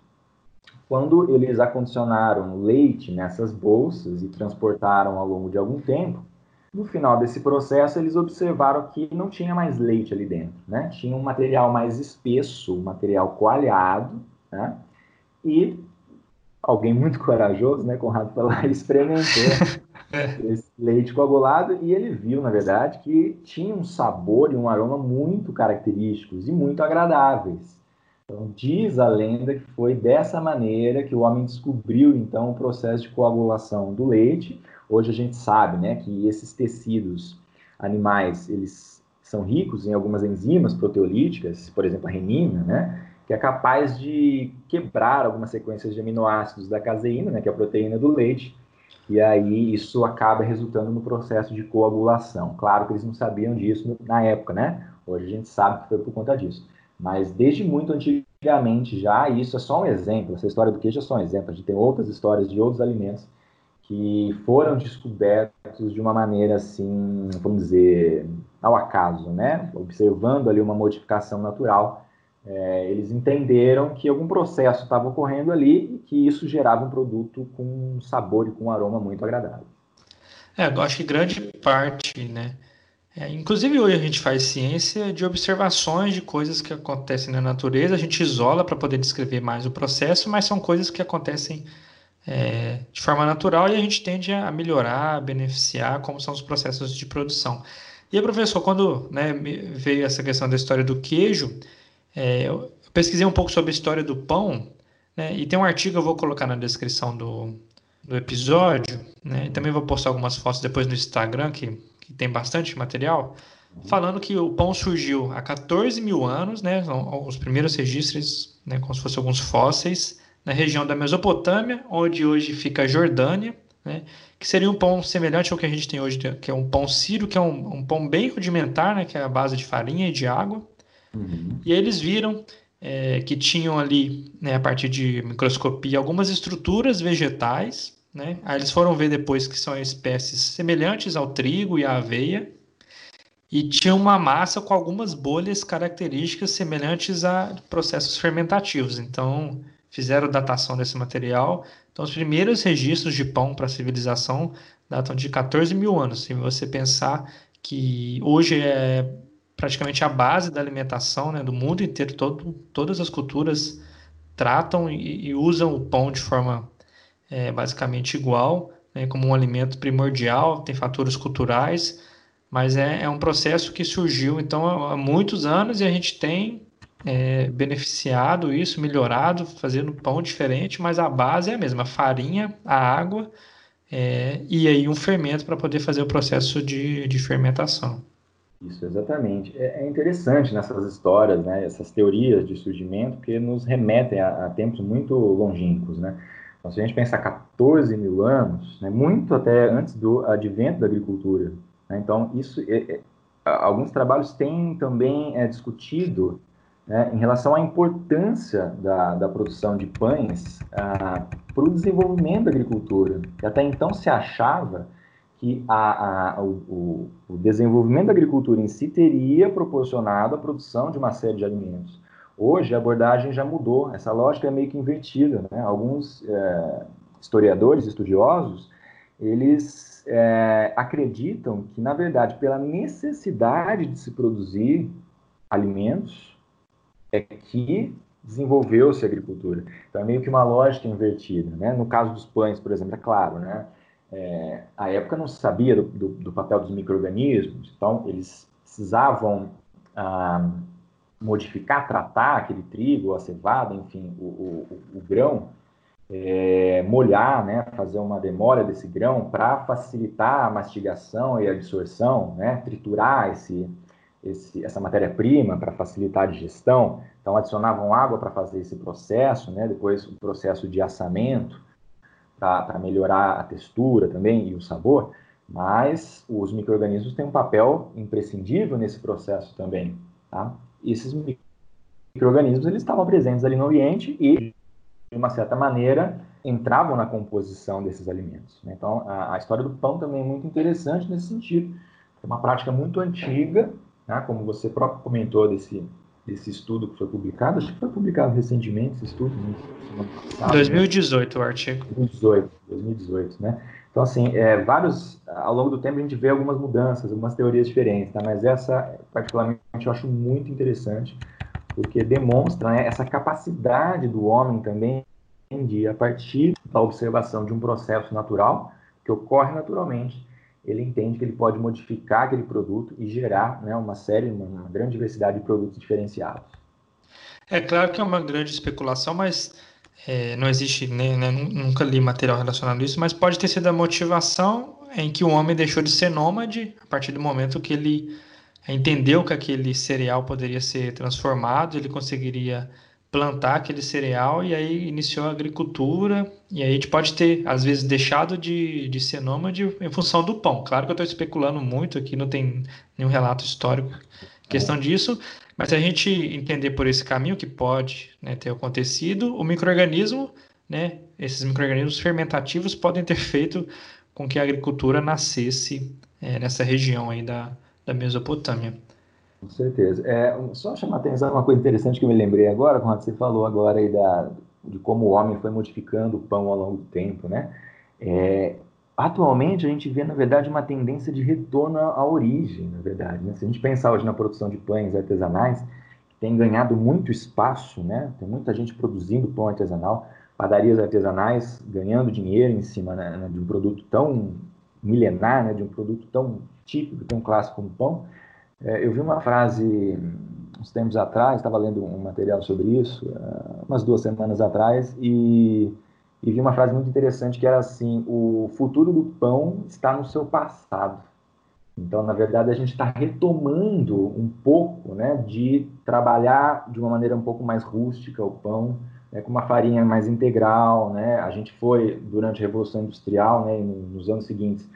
S2: quando eles acondicionaram leite nessas bolsas e transportaram ao longo de algum tempo, no final desse processo, eles observaram que não tinha mais leite ali dentro, né? Tinha um material mais espesso, um material coalhado, né? E alguém muito [laughs] corajoso, né, Conrado, foi lá e experimentou [laughs] esse leite coagulado e ele viu, na verdade, que tinha um sabor e um aroma muito característicos e muito agradáveis. Então, diz a lenda que foi dessa maneira que o homem descobriu, então, o processo de coagulação do leite. Hoje a gente sabe, né, que esses tecidos animais, eles são ricos em algumas enzimas proteolíticas, por exemplo, a renina, né, que é capaz de quebrar algumas sequências de aminoácidos da caseína, né, que é a proteína do leite, e aí isso acaba resultando no processo de coagulação. Claro que eles não sabiam disso na época, né? Hoje a gente sabe que foi por conta disso. Mas desde muito antigamente já, e isso é só um exemplo, essa história do queijo é só um exemplo, a gente tem outras histórias de outros alimentos que foram descobertos de uma maneira assim, vamos dizer, ao acaso, né? Observando ali uma modificação natural é, eles entenderam que algum processo estava ocorrendo ali e que isso gerava um produto com um sabor e com um aroma muito agradável.
S1: É, eu acho que grande parte, né? É, inclusive hoje a gente faz ciência de observações de coisas que acontecem na natureza, a gente isola para poder descrever mais o processo, mas são coisas que acontecem é, de forma natural e a gente tende a melhorar, a beneficiar como são os processos de produção. E professor, quando né, veio essa questão da história do queijo, é, eu pesquisei um pouco sobre a história do pão, né, e tem um artigo que eu vou colocar na descrição do, do episódio, né, e também vou postar algumas fotos depois no Instagram, que, que tem bastante material, falando que o pão surgiu há 14 mil anos, né, os primeiros registros, né, como se fossem alguns fósseis, na região da Mesopotâmia, onde hoje fica a Jordânia, né, que seria um pão semelhante ao que a gente tem hoje, que é um pão sírio, que é um, um pão bem rudimentar, né, que é a base de farinha e de água. Uhum. E eles viram é, que tinham ali, né, a partir de microscopia, algumas estruturas vegetais. Né? Aí eles foram ver depois que são espécies semelhantes ao trigo e à aveia. E tinha uma massa com algumas bolhas características semelhantes a processos fermentativos. Então, fizeram datação desse material. Então, os primeiros registros de pão para a civilização datam de 14 mil anos. Se você pensar que hoje é praticamente a base da alimentação né, do mundo inteiro, todo, todas as culturas tratam e, e usam o pão de forma é, basicamente igual, né, como um alimento primordial, tem fatores culturais, mas é, é um processo que surgiu então há muitos anos e a gente tem é, beneficiado isso, melhorado, fazendo pão diferente, mas a base é a mesma: a farinha, a água é, e aí um fermento para poder fazer o processo de, de fermentação.
S2: Isso, exatamente. É, é, interessante nessas histórias, né, essas teorias de surgimento, que nos remetem a, a tempos muito longínquos. Né? Então, se a gente pensar 14 mil anos, né, muito até antes do advento da agricultura. Né? Então, isso, é, é, alguns trabalhos têm também é, discutido né, em relação à importância da, da produção de pães ah, para o desenvolvimento da agricultura, que até então se achava que a, a, o, o, desenvolvimento da agricultura em si teria proporcionado a produção de uma série de alimentos. Hoje a abordagem já mudou, essa lógica é meio que invertida. Né? Alguns é, historiadores, estudiosos, eles é, acreditam que, na verdade, pela necessidade de se produzir alimentos, é que desenvolveu-se a agricultura. Então é meio que uma lógica invertida. Né? No caso dos pães, por exemplo, é claro, né? É, a época não se sabia do, do, do papel dos micro-organismos, então eles precisavam ah, modificar, tratar aquele trigo, a cevada, enfim, o, o, o grão, é, molhar, né, fazer uma demora desse grão para facilitar a mastigação e a absorção, né, triturar esse, esse, essa matéria-prima para facilitar a digestão, então adicionavam água para fazer esse processo, né? depois o processo de assamento para melhorar a textura também e o sabor, mas os micro-organismos têm um papel imprescindível nesse processo também. Tá? Esses micro-organismos eles estavam presentes ali no ambiente e, de uma certa maneira, entravam na composição desses alimentos. Né? Então, a, a história do pão também é muito interessante nesse sentido. É uma prática muito antiga, né? como você próprio comentou desse, desse estudo que foi publicado, acho que foi publicado recentemente esse estudo,
S1: né? passado, 2018 né? o artigo.
S2: 2018, 2018, né? Então, assim, é, vários, ao longo do tempo a gente vê algumas mudanças, algumas teorias diferentes, tá? mas essa, particularmente, eu acho muito interessante, porque demonstra né, essa capacidade do homem também de, a partir da observação de um processo natural, que ocorre naturalmente, ele entende que ele pode modificar aquele produto e gerar né, uma série, uma, uma grande diversidade de produtos diferenciados.
S1: É claro que é uma grande especulação, mas é, não existe, né, né, nunca li material relacionado a isso, mas pode ter sido a motivação em que o homem deixou de ser nômade a partir do momento que ele entendeu que aquele cereal poderia ser transformado, ele conseguiria plantar aquele cereal e aí iniciou a agricultura e aí a gente pode ter, às vezes, deixado de, de ser nômade em função do pão. Claro que eu estou especulando muito aqui, não tem nenhum relato histórico questão disso, mas se a gente entender por esse caminho que pode né, ter acontecido, o microorganismo, né, esses microorganismos fermentativos podem ter feito com que a agricultura nascesse é, nessa região aí da, da Mesopotâmia.
S2: Com certeza. É, só chamar a atenção uma coisa interessante que eu me lembrei agora, quando você falou agora aí da, de como o homem foi modificando o pão ao longo do tempo, né? É, atualmente a gente vê, na verdade, uma tendência de retorno à origem, na verdade. Né? Se a gente pensar hoje na produção de pães artesanais, tem ganhado muito espaço, né? Tem muita gente produzindo pão artesanal, padarias artesanais ganhando dinheiro em cima né, de um produto tão milenar, né, de um produto tão típico, tão clássico como pão, é, eu vi uma frase uns tempos atrás, estava lendo um material sobre isso, uh, umas duas semanas atrás, e, e vi uma frase muito interessante que era assim: o futuro do pão está no seu passado. Então, na verdade, a gente está retomando um pouco né, de trabalhar de uma maneira um pouco mais rústica o pão, né, com uma farinha mais integral. Né? A gente foi, durante a Revolução Industrial, né, nos anos seguintes,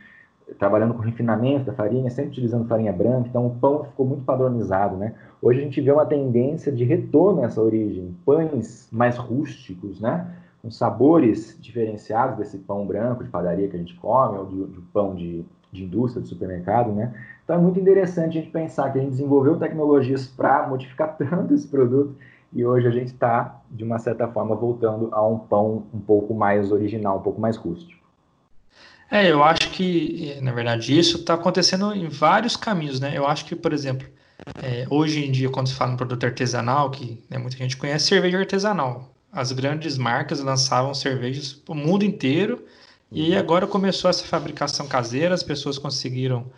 S2: trabalhando com refinamento da farinha, sempre utilizando farinha branca, então o pão ficou muito padronizado, né? Hoje a gente vê uma tendência de retorno a essa origem, pães mais rústicos, né? Com sabores diferenciados desse pão branco de padaria que a gente come, ou de, de pão de, de indústria, de supermercado, né? Então é muito interessante a gente pensar que a gente desenvolveu tecnologias para modificar [laughs] tanto esse produto e hoje a gente está, de uma certa forma, voltando a um pão um pouco mais original, um pouco mais rústico.
S1: É, eu acho que, na verdade, isso está acontecendo em vários caminhos, né? Eu acho que, por exemplo, é, hoje em dia, quando se fala em produto artesanal, que né, muita gente conhece, cerveja artesanal. As grandes marcas lançavam cervejas para o mundo inteiro e agora começou essa fabricação caseira, as pessoas conseguiram,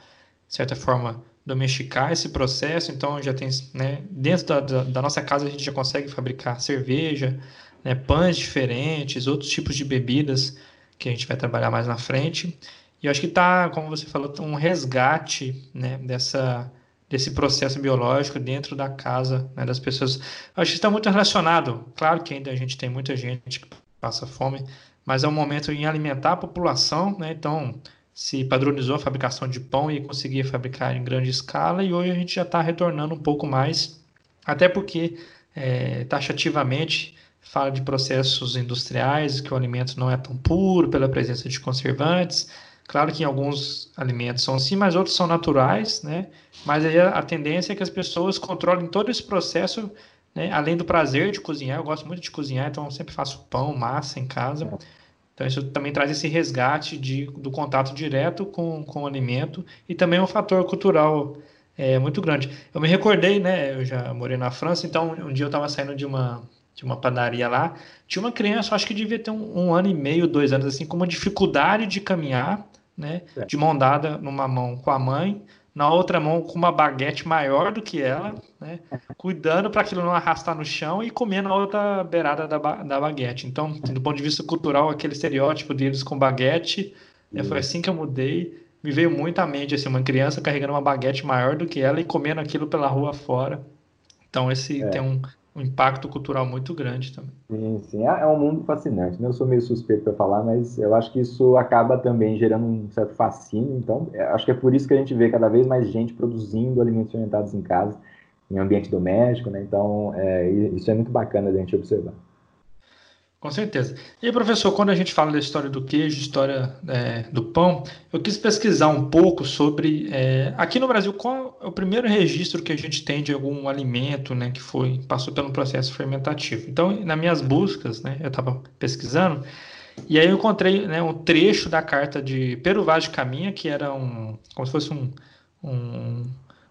S1: de certa forma, domesticar esse processo, então já tem, né, dentro da, da, da nossa casa a gente já consegue fabricar cerveja, né, pães diferentes, outros tipos de bebidas que a gente vai trabalhar mais na frente. E eu acho que está, como você falou, um resgate né, dessa, desse processo biológico dentro da casa né, das pessoas. Acho que está muito relacionado. Claro que ainda a gente tem muita gente que passa fome, mas é um momento em alimentar a população, né? Então, se padronizou a fabricação de pão e conseguia fabricar em grande escala, e hoje a gente já está retornando um pouco mais, até porque é, taxativamente fala de processos industriais, que o alimento não é tão puro pela presença de conservantes. Claro que alguns alimentos são assim, mas outros são naturais, né? Mas aí a, tendência é que as pessoas controlem todo esse processo, né? Além do prazer de cozinhar, eu gosto muito de cozinhar, então eu sempre faço pão, massa em casa. Então isso também traz esse resgate de, do contato direto com, com o alimento e também um fator cultural é, muito grande. Eu me recordei, né? Eu já morei na França, então um dia eu estava saindo de uma de uma padaria lá, tinha uma criança, acho que devia ter um, um, ano e meio, dois anos, assim, com uma dificuldade de caminhar, né? É. De mão dada numa mão com a mãe, na outra mão com uma baguete maior do que ela, né? Cuidando para aquilo não arrastar no chão e comendo a outra beirada da, da baguete. Então, do ponto de vista cultural, aquele estereótipo deles com baguete, né? foi assim que eu mudei. Me veio muito à mente, assim, uma criança carregando uma baguete maior do que ela e comendo aquilo pela rua fora. Então, esse é. tem um, um impacto cultural muito grande também.
S2: Sim, sim. É, é um mundo fascinante. Né? Eu sou meio suspeito para falar, mas eu acho que isso acaba também gerando um certo fascínio. Então, é, acho que é por isso que a gente vê cada vez mais gente produzindo alimentos fermentados em casa, em ambiente doméstico. Né? Então, é, isso é muito bacana da gente observar.
S1: Com certeza. E professor, quando a gente fala da história do queijo, história é, do pão, eu quis pesquisar um pouco sobre é, aqui no Brasil qual é o primeiro registro que a gente tem de algum alimento, né, que foi passou pelo processo fermentativo. Então, nas minhas buscas, né, eu estava pesquisando e aí eu encontrei né, um trecho da carta de Pero Vaz de Caminha, que era um como se fosse um, um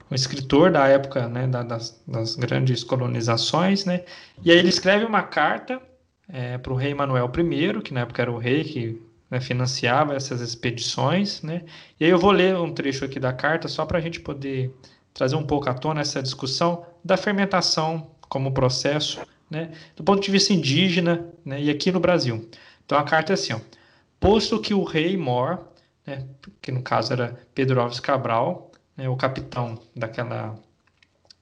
S1: um escritor da época né, das, das, grandes colonizações, né? E aí ele escreve uma carta é, para o rei Manuel I, que na época era o rei que né, financiava essas expedições. Né? E aí eu vou ler um trecho aqui da carta só para a gente poder trazer um pouco à tona essa discussão da fermentação como processo, né, do ponto de vista indígena né, e aqui no Brasil. Então a carta é assim: ó, posto que o rei Mor, né, que no caso era Pedro Alves Cabral, né, o capitão daquela,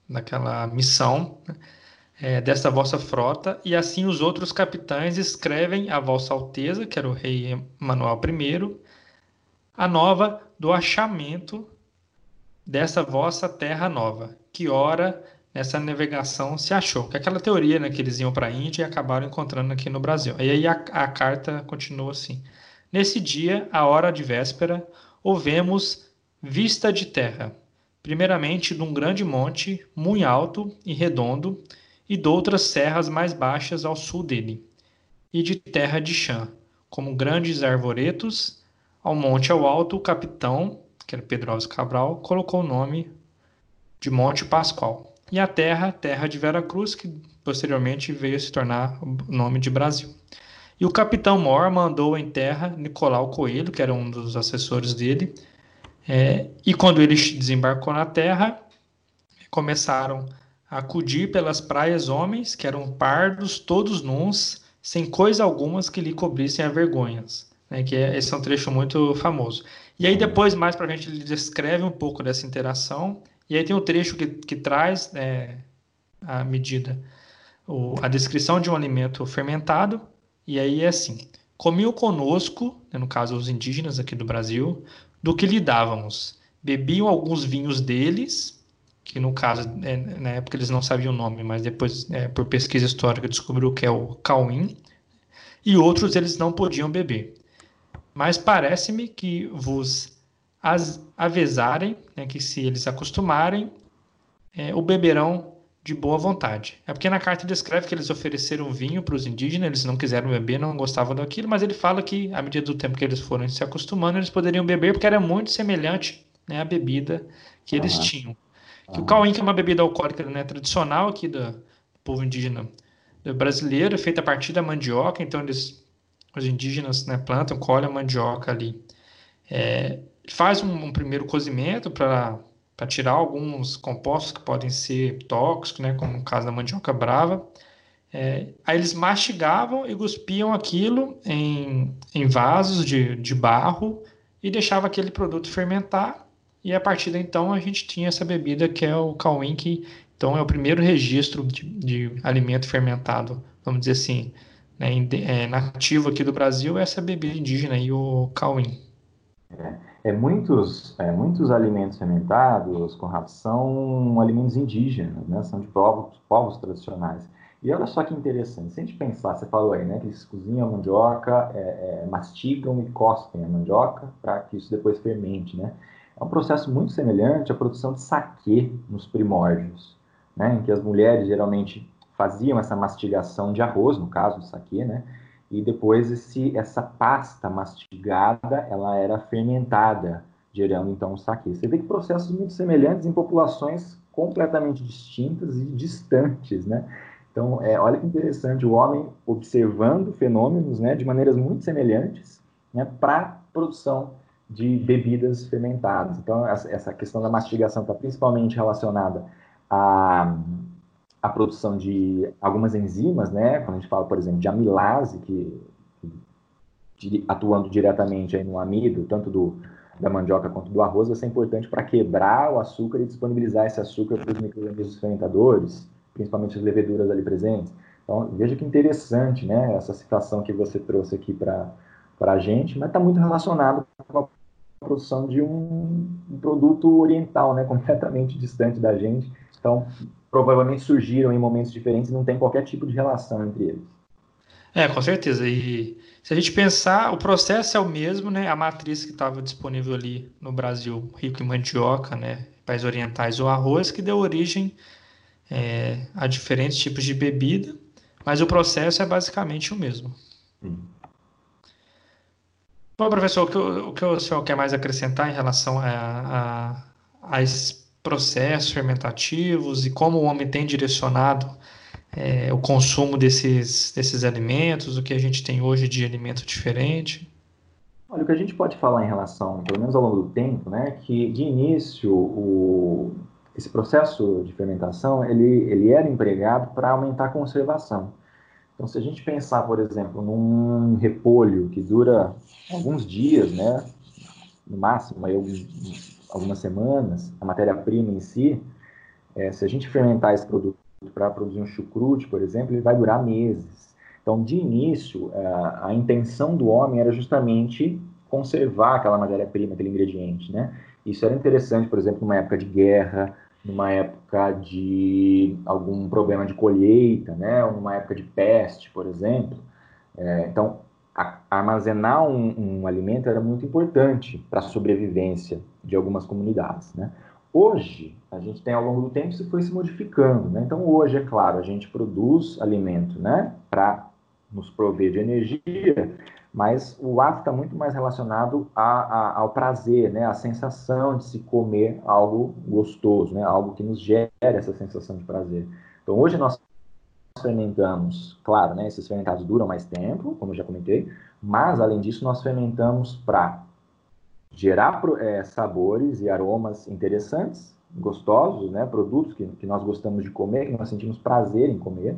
S1: daquela missão, né, é, desta vossa frota, e assim os outros capitães escrevem a vossa alteza, que era o rei Manuel I, a nova do achamento dessa vossa terra nova, que ora nessa navegação se achou. Que é aquela teoria né, que eles iam para a Índia e acabaram encontrando aqui no Brasil. E aí a, a carta continua assim. Nesse dia, a hora de véspera, ouvemos vista de terra, primeiramente de um grande monte, muito alto e redondo, e de outras serras mais baixas ao sul dele, e de terra de chã, como grandes arvoretos, ao monte ao alto, o capitão, que era Pedro Alves Cabral, colocou o nome de Monte Pascoal. E a terra, terra de Vera Cruz, que posteriormente veio se tornar o nome de Brasil. E o capitão Mor mandou em terra Nicolau Coelho, que era um dos assessores dele. É, e quando ele desembarcou na terra, começaram acudir pelas praias homens, que eram pardos, todos nus, sem coisa alguma que lhe cobrissem a vergonhas. Né, que é, esse é um trecho muito famoso. E aí depois, mais para frente, ele descreve um pouco dessa interação. E aí tem um trecho que, que traz é, a medida, o, a descrição de um alimento fermentado, e aí é assim: comiam conosco, né, no caso os indígenas aqui do Brasil, do que lhe dávamos. Bebiam alguns vinhos deles, que no caso, é, na época eles não sabiam o nome, mas depois, é, por pesquisa histórica, descobriu que é o cauim, e outros eles não podiam beber. Mas parece-me que vos avezarem, né, que se eles acostumarem, é, o beberão de boa vontade. É porque na carta descreve que eles ofereceram vinho para os indígenas, eles não quiseram beber, não gostavam daquilo, mas ele fala que, à medida do tempo que eles foram se acostumando, eles poderiam beber, porque era muito semelhante né, à bebida que eles tinham. Que o cauim, que é uma bebida alcoólica né, tradicional aqui do, povo indígena brasileiro, é feita a partir da mandioca, então eles, os indígenas né, plantam, colhem a mandioca ali. É, faz um, um primeiro cozimento para tirar alguns compostos que podem ser tóxicos, né, como no caso da mandioca brava. É, aí eles mastigavam e cuspiam aquilo em, em vasos de, de barro e deixava aquele produto fermentar. E a partir de então a gente tinha essa bebida que é o cauim, que então é o primeiro registro de, de alimento fermentado, vamos dizer assim, né, é, nativo aqui do Brasil, é essa bebida indígena e o cauim.
S2: É é, muitos, é, muitos alimentos fermentados, com são alimentos indígenas, né? são de povos, povos tradicionais. E olha só que interessante, se a gente pensar, você falou aí, né, que eles cozinham a mandioca, é, é, mastigam e cospem a mandioca para que isso depois fermente, né? É um processo muito semelhante à produção de saquê nos primórdios, né, em que as mulheres geralmente faziam essa mastigação de arroz, no caso do saquê, né, e depois esse, essa pasta mastigada ela era fermentada, gerando então o saque. Você vê que processos muito semelhantes em populações completamente distintas e distantes, né? Então, é, olha que interessante, o homem observando fenômenos né, de maneiras muito semelhantes né, para produção de bebidas fermentadas. Então, essa questão da mastigação está principalmente relacionada a a produção de algumas enzimas, né? Quando a gente fala, por exemplo, de amilase, que, que atuando diretamente aí no amido, tanto do, da mandioca quanto do arroz, vai ser importante para quebrar o açúcar e disponibilizar esse açúcar para os micro-organismos fermentadores, principalmente as leveduras ali presentes. Então, veja que interessante, né? Essa citação que você trouxe aqui para a gente, mas está muito relacionado com a produção de um, um produto oriental, né? [laughs] Completamente distante da gente. Então, provavelmente surgiram em momentos diferentes e não tem qualquer tipo de relação entre eles.
S1: É, com certeza. E se a gente pensar, o processo é o mesmo, né? A matriz que estava disponível ali no Brasil, rico em mandioca, né? Países orientais, o arroz, que deu origem é, a diferentes tipos de bebida, mas o processo é basicamente o mesmo. Hum. Bom, professor, o que, o que o senhor quer mais acrescentar em relação a, a, a esses processos fermentativos e como o homem tem direcionado é, o consumo desses, desses alimentos, o que a gente tem hoje de alimento diferente?
S2: Olha, o que a gente pode falar em relação, pelo menos ao longo do tempo, né, que de início o, esse processo de fermentação ele, ele era empregado para aumentar a conservação. Então, se a gente pensar, por exemplo, num repolho que dura alguns dias, né, no máximo aí, algumas semanas, a matéria-prima em si, é, se a gente fermentar esse produto para produzir um chucrute, por exemplo, ele vai durar meses. Então, de início, a, é, a intenção do homem era justamente conservar aquela matéria-prima, aquele ingrediente, né? Isso era interessante, por exemplo, numa época de guerra, numa época de algum problema de colheita, né? Ou numa época de peste, por exemplo. É, então, armazenar um, um, alimento era muito importante para a sobrevivência de algumas comunidades, né? Hoje, a gente tem ao longo do tempo isso foi se modificando, né? Então, hoje, é claro, a gente produz alimento, né, para nos prover de energia, mas o ato está muito mais relacionado a, a, ao prazer, né, a sensação de se comer algo gostoso, né, algo que nos gera essa sensação de prazer. Então, hoje nós fermentamos, claro, né, esses fermentados duram mais tempo, como eu já comentei, mas além disso nós fermentamos para gerar é, sabores e aromas interessantes, gostosos, né, produtos que, que nós gostamos de comer, que nós sentimos prazer em comer,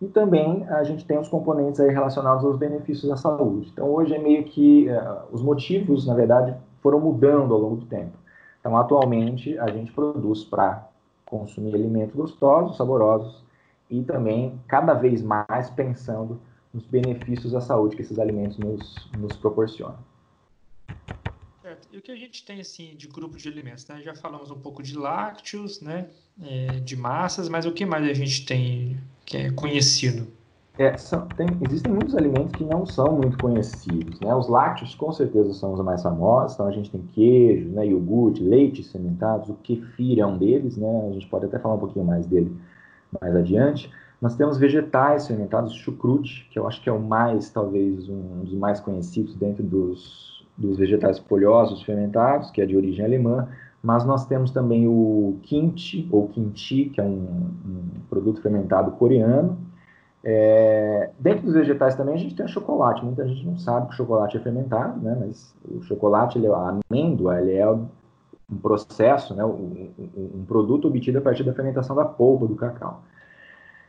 S2: e também a gente tem os componentes aí relacionados aos benefícios da saúde. Então hoje é meio que uh, os motivos, na verdade, foram mudando ao longo do tempo. Então atualmente a gente produz para consumir alimentos gostosos, saborosos e também cada vez mais pensando nos benefícios da saúde que esses alimentos nos, nos proporcionam.
S1: Certo. E o que a gente tem assim de grupo de alimentos? Né? Já falamos um pouco de lácteos, né? É, de massas, mas o que mais a gente tem que é conhecido?
S2: É, são, tem, existem muitos alimentos que não são muito conhecidos, né? Os lácteos, com certeza, são os mais famosos. Então, a gente tem queijo, né, iogurte, leite fermentados. O kefir é um deles, né? A gente pode até falar um pouquinho mais dele mais adiante. Nós temos vegetais fermentados, chucrute, que eu acho que é o mais, talvez, um dos mais conhecidos dentro dos, dos vegetais folhosos fermentados, que é de origem alemã mas nós temos também o kimchi, ou kimchi, que é um, um produto fermentado coreano. É, dentro dos vegetais também a gente tem o chocolate. Muita gente não sabe que o chocolate é fermentado, né? mas o chocolate, ele, a amêndoa, ele é um processo, né? um, um, um produto obtido a partir da fermentação da polpa do cacau.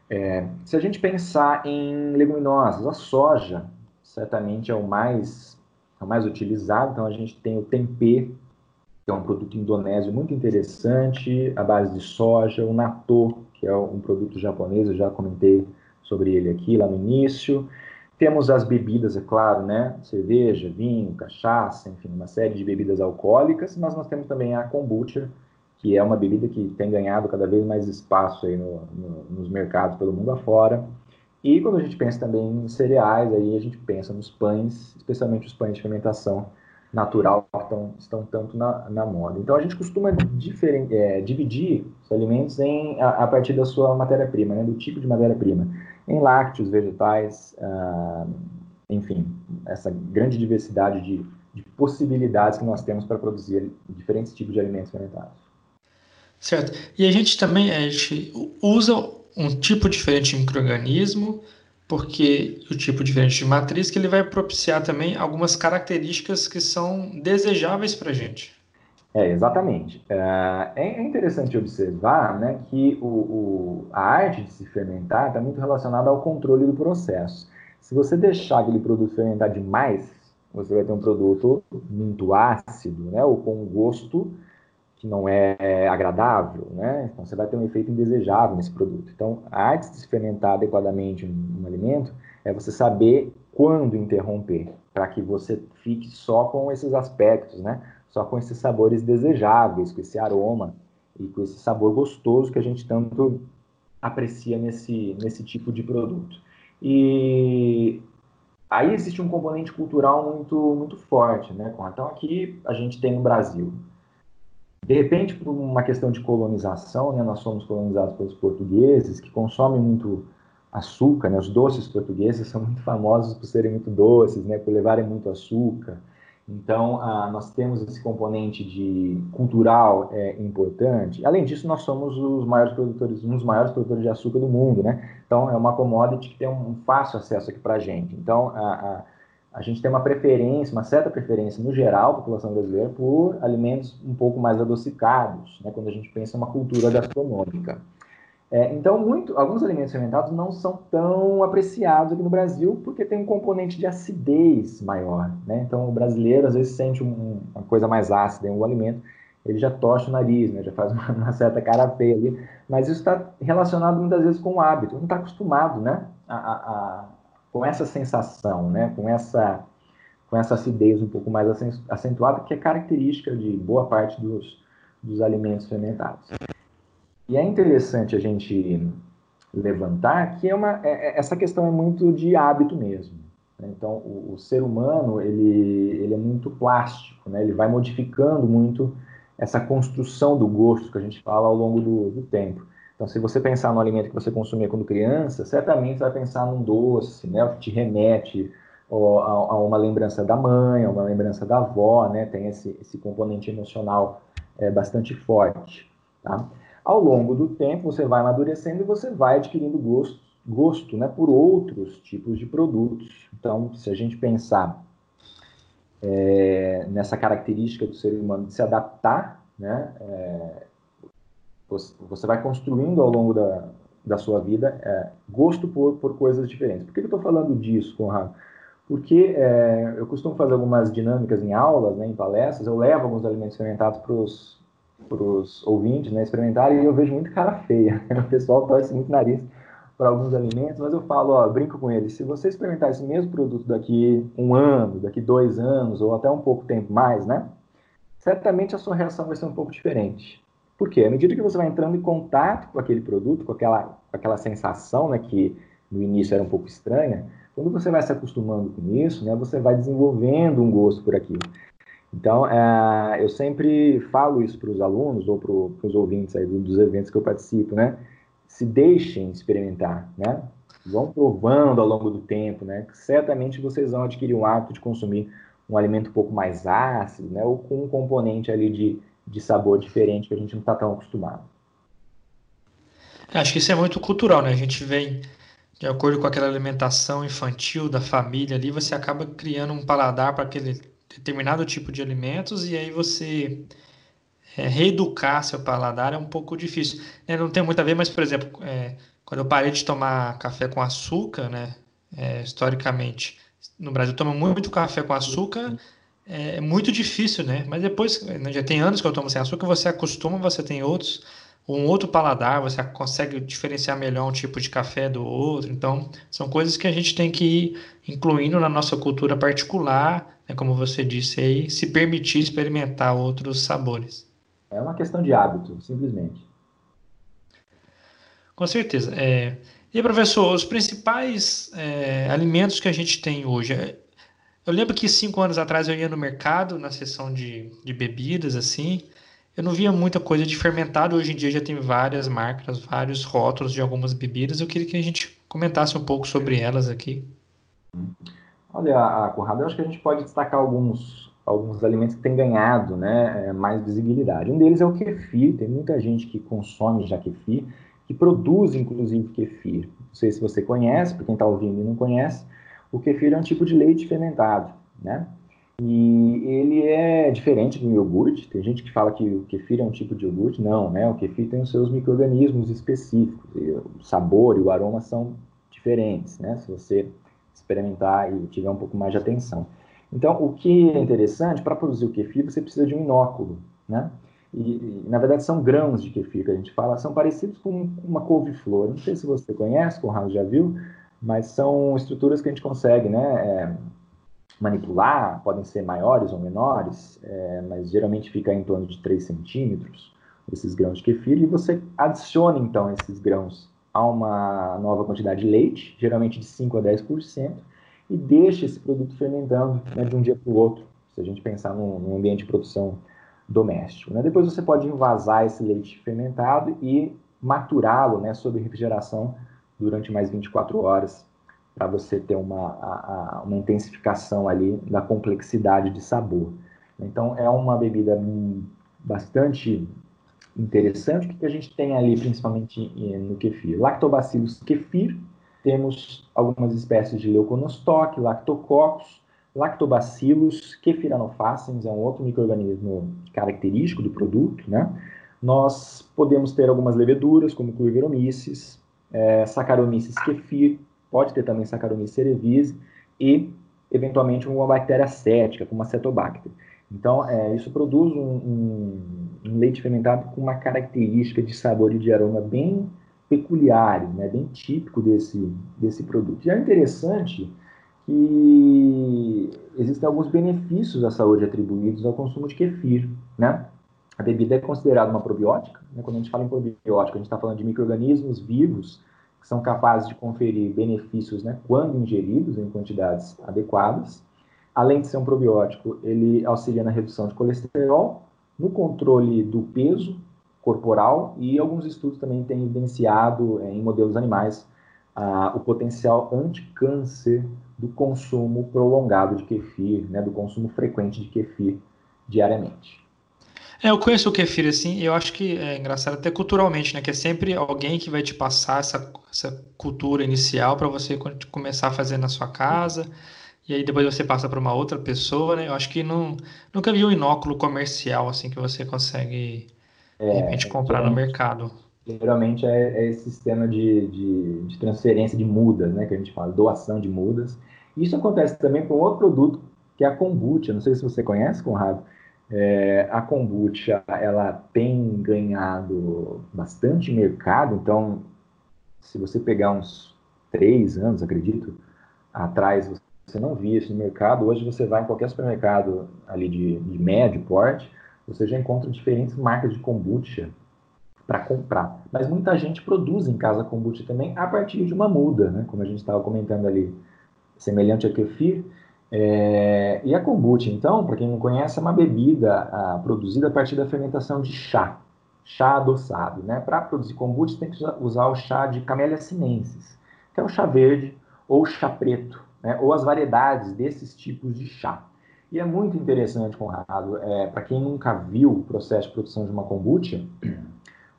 S2: É, se a gente pensar em leguminosas, a soja certamente é o mais, é o mais utilizado, então a gente tem o tempê, que é um produto indonésio muito interessante, a base de soja, o natto, que é um produto japonês, eu já comentei sobre ele aqui lá no início. Temos as bebidas, é claro, né? Cerveja, vinho, cachaça, enfim, uma série de bebidas alcoólicas, mas nós temos também a kombucha, que é uma bebida que tem ganhado cada vez mais espaço aí no, no, nos mercados pelo mundo afora. E quando a gente pensa também em cereais, aí a gente pensa nos pães, especialmente os pães de fermentação, natural que estão, estão tanto na, na moda. Então a gente costuma é, dividir os alimentos em, a, a partir da sua matéria-prima, né, do tipo de matéria-prima, em lácteos, vegetais, ah, enfim, essa grande diversidade de, de possibilidades que nós temos para produzir diferentes tipos de alimentos fermentados.
S1: Certo. E a gente também a gente usa um tipo diferente de microorganismo porque o tipo diferente de matriz que ele vai propiciar também algumas características que são desejáveis para a gente.
S2: É, exatamente. É, é interessante observar né, que o, o, a arte de se fermentar está muito relacionada ao controle do processo. Se você deixar aquele produto fermentar demais, você vai ter um produto muito ácido, né, ou com gosto que não é agradável, né? Então você vai ter um efeito indesejável nesse produto. Então, a arte de fermentar adequadamente um, um alimento é você saber quando interromper, para que você fique só com esses aspectos, né? Só com esses sabores desejáveis, com esse aroma e com esse sabor gostoso que a gente tanto aprecia nesse, nesse tipo de produto. E aí existe um componente cultural muito, muito forte, né? Então aqui a gente tem no Brasil de repente, por uma questão de colonização, né, nós somos colonizados pelos portugueses, que consomem muito açúcar, né, os doces portugueses são muito famosos por serem muito doces, né, por levarem muito açúcar. Então, nós temos esse componente de cultural é, importante. Além disso, nós somos os maiores produtores, um dos maiores produtores de açúcar do mundo, né? Então, é uma commodity que tem um fácil acesso aqui para a gente. Então, a, a a gente tem uma preferência, uma certa preferência no geral, a população brasileira, por alimentos um pouco mais adocicados, né, quando a gente pensa em uma cultura gastronômica. É, então, muito, alguns alimentos fermentados não são tão apreciados aqui no Brasil porque tem um componente de acidez maior. Né? Então, o brasileiro às vezes sente um, uma coisa mais ácida em um alimento, ele já tocha o nariz, né? já faz uma, uma certa cara feia ali. Mas isso está relacionado muitas vezes com o hábito, não está acostumado né? a, a com essa sensação, né? com, essa, com essa acidez um pouco mais acentuada, que é característica de boa parte dos, dos alimentos fermentados. E é interessante a gente levantar que é uma, é, é essa questão é muito de hábito mesmo. Né? Então, o, o, ser humano ele, ele é muito plástico, né? ele vai modificando muito essa construção do gosto que a gente fala ao longo do, do tempo. Então, se você pensar no alimento que você consumia quando criança, certamente você vai pensar num doce, né, que te remete a, a, uma lembrança da mãe, a uma lembrança da avó, né, tem esse, esse componente emocional é, bastante forte. Tá? Ao longo do tempo, você vai amadurecendo e você vai adquirindo gostos gosto né, por outros tipos de produtos. Então, se a gente pensar é, nessa característica do ser humano de se adaptar, né, é, você vai construindo ao longo da, da sua vida é, gosto por, por coisas diferentes. Por que eu estou falando disso, Conrado? Porque é, eu costumo fazer algumas dinâmicas em aulas, né, em palestras, eu levo alguns alimentos fermentados para os ouvintes né, experimentarem e eu vejo muito cara feia. O pessoal torce muito nariz para alguns alimentos, mas eu falo, ó, brinco com eles, se você experimentar esse mesmo produto daqui um ano, daqui dois anos, ou até um pouco tempo mais, né? Certamente a sua reação vai ser um pouco diferente. Por quê? À medida que você vai entrando em contato com aquele produto, com aquela, com aquela sensação, né, que no início era um pouco estranha, quando você vai se acostumando com isso, né, você vai desenvolvendo um gosto por aquilo. Então, é, eu sempre falo isso para os alunos ou para os ouvintes aí dos eventos que eu participo, né? se deixem experimentar, né? Vão provando ao longo do tempo, né? Certamente vocês vão adquirir o hábito de consumir um alimento um pouco mais ácido, né? Ou com um componente ali de, de sabor diferente que a gente não está tão acostumado.
S1: Acho que isso é muito cultural, né? A gente vem de acordo com aquela alimentação infantil da família ali, você acaba criando um paladar para aquele determinado tipo de alimentos e aí você é, reeducar seu paladar é um pouco difícil. É, não tem muito a ver, mas, por exemplo, é, quando eu parei de tomar café com açúcar, né, é, historicamente, no Brasil toma muito café com açúcar, é, é muito difícil, né? Mas depois, né, já tem anos que eu tomo sem açúcar, você acostuma, você tem outros, um outro paladar, você consegue diferenciar melhor um tipo de café do outro. Então, são coisas que a gente tem que ir incluindo na nossa cultura particular, né, como você disse aí, se permitir experimentar outros sabores.
S2: É uma questão de hábito, simplesmente.
S1: Com certeza. É... E, professor, os principais é, alimentos que a gente tem hoje. Eu lembro que cinco anos atrás eu ia no mercado, na seção de, de bebidas, assim. Eu não via muita coisa de fermentado. Hoje em dia já tem várias marcas, vários rótulos de algumas bebidas. Eu queria que a gente comentasse um pouco sobre elas aqui.
S2: Olha, a Conrado, eu acho que a gente pode destacar alguns alguns alimentos que têm ganhado né, é, mais visibilidade. Um deles é o kefir, tem muita gente que consome já kefir, que produz inclusive kefir. Não sei se você conhece, para quem está ouvindo e não conhece, o kefir é um tipo de leite fermentado, né? E ele é diferente do iogurte. Tem gente que fala que o kefir é um tipo de iogurte. Não, né? O kefir tem os seus micro-organismos específicos. o sabor e o aroma são diferentes, né? Se você experimentar e tiver um pouco mais de atenção. Então, o que é interessante, para produzir o kefir, você precisa de um inóculo, né? E, na verdade, são grãos de kefir que a gente fala, são parecidos com uma couve-flor. Não sei se você conhece, Conrado já viu, mas são estruturas que a gente consegue, né? É, manipular, podem ser maiores ou menores, é, mas geralmente fica em torno de 3 centímetros, esses grãos de kefir, e você adiciona, então, esses grãos a uma nova quantidade de leite, geralmente de 5 a 10%, e deixa esse produto fermentando né, de um dia para o outro, se a gente pensar num, num ambiente de produção doméstico. Né? Depois você pode envasar esse leite fermentado e maturá-lo né, sob refrigeração durante mais 24 horas para você ter uma, a, a, uma intensificação ali da complexidade de sabor. Então é uma bebida bastante interessante. Que a gente tem ali principalmente no kefir? Lactobacillus kefir, temos algumas espécies de leuconostoque, lactococcus, lactobacillus, kefiranofaciens, é um outro microorganismo característico do produto, né? Nós podemos ter algumas leveduras, como Cluiveromyces, é, Saccharomyces kefir, pode ter também Saccharomyces cerevisiae e, eventualmente, uma bactéria cética, como a Cetobacter. Então, é, isso produz um, um, um, leite fermentado com uma característica de sabor e de aroma bem peculiares, né, bem típico desse, desse produto. E é interessante que existem alguns benefícios à saúde atribuídos ao consumo de kefir, né? A bebida é considerada uma probiótica, né? quando a gente fala em probiótica, a gente está falando de micro-organismos vivos que são capazes de conferir benefícios né, quando ingeridos em quantidades adequadas. Além de ser um probiótico, ele auxilia na redução de colesterol, no controle do peso corporal e alguns estudos também têm evidenciado é, em modelos animais ah, o potencial anticâncer do consumo prolongado de kefir, né, do consumo frequente de kefir diariamente.
S1: É, eu conheço o kefir assim, e eu acho que é engraçado até culturalmente, né? Que é sempre alguém que vai te passar essa, essa cultura inicial para você começar a fazer na sua casa, e aí depois você passa para uma outra pessoa, né? Eu acho que não, nunca vi um inóculo comercial assim que você consegue de
S2: É,
S1: repente comprar no mercado.
S2: geralmente é, é esse sistema de, de, de transferência de mudas, né? Que a gente fala, doação de mudas. Isso acontece também com outro produto, que é a kombucha. Não sei se você conhece, Conrado. É, a kombucha, ela tem ganhado bastante mercado, então, se você pegar uns três anos, acredito, atrás, você não via isso no mercado. Hoje você vai em qualquer supermercado ali de, de médio porte, você já encontra diferentes marcas de kombucha para comprar. Mas muita gente produz em casa kombucha também a partir de uma muda, né? Como a gente estava comentando ali, semelhante a kefir. É, e a kombucha, então, para quem não conhece, é uma bebida ah, produzida a partir da fermentação de chá, chá adoçado. Né? Para produzir kombucha, tem que usar o chá de Camellia sinensis, que é o chá verde ou chá preto, né? ou as variedades desses tipos de chá. E é muito interessante, Conrado, é, para quem nunca viu o processo de produção de uma kombucha,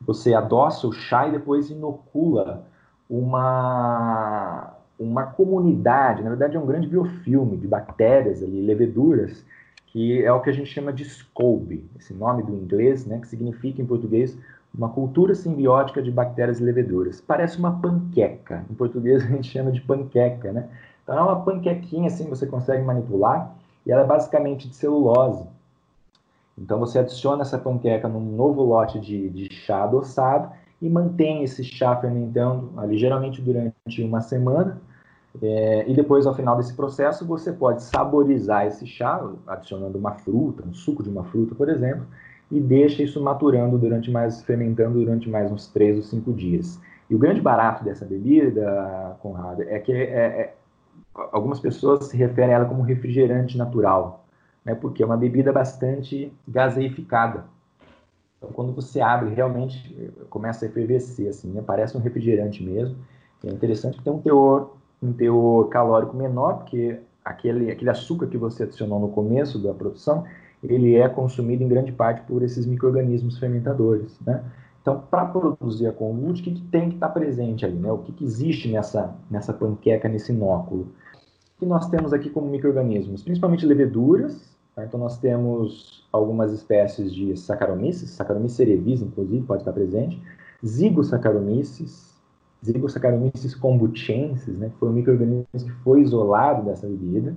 S2: você adoça o chá e depois inocula uma uma comunidade, na verdade é um grande biofilme de bactérias ali, leveduras, que é o que a gente chama de SCOBY, esse nome do inglês, né, que significa em português uma cultura simbiótica de bactérias e leveduras. Parece uma panqueca, em português [laughs] a gente chama de panqueca, né? Então é uma panquequinha assim, você consegue manipular, e ela é basicamente de celulose. Então você adiciona essa panqueca num novo lote de, de chá adoçado e mantém esse chá fermentando ali geralmente durante uma semana é, e depois, ao final desse processo, você pode saborizar esse chá, adicionando uma fruta, um suco de uma fruta, por exemplo, e deixa isso maturando durante mais, fermentando durante mais uns 3 ou 5 dias. E o grande barato dessa bebida, Conrado, é que é, é, algumas pessoas se referem a ela como refrigerante natural, né, porque é uma bebida bastante gaseificada. Então, quando você abre, realmente começa a efervescer, assim, né, parece um refrigerante mesmo. É interessante que tem um teor um teor calórico menor, porque aquele, aquele açúcar que você adicionou no começo da produção, ele é consumido em grande parte por esses micro-organismos fermentadores, né? Então, para produzir a kombucha, o que, que, tem que estar tá presente ali, né? O que, que existe nessa, nessa panqueca, nesse inóculo? O que nós temos aqui como micro-organismos? Principalmente leveduras, tá? então nós temos algumas espécies de Saccharomyces, Saccharomyces cerevisiae, inclusive, pode estar presente, Zygossaccharomyces, Zygossaccharomyces kombuchensis, né, que foi um microorganismo que foi isolado dessa bebida.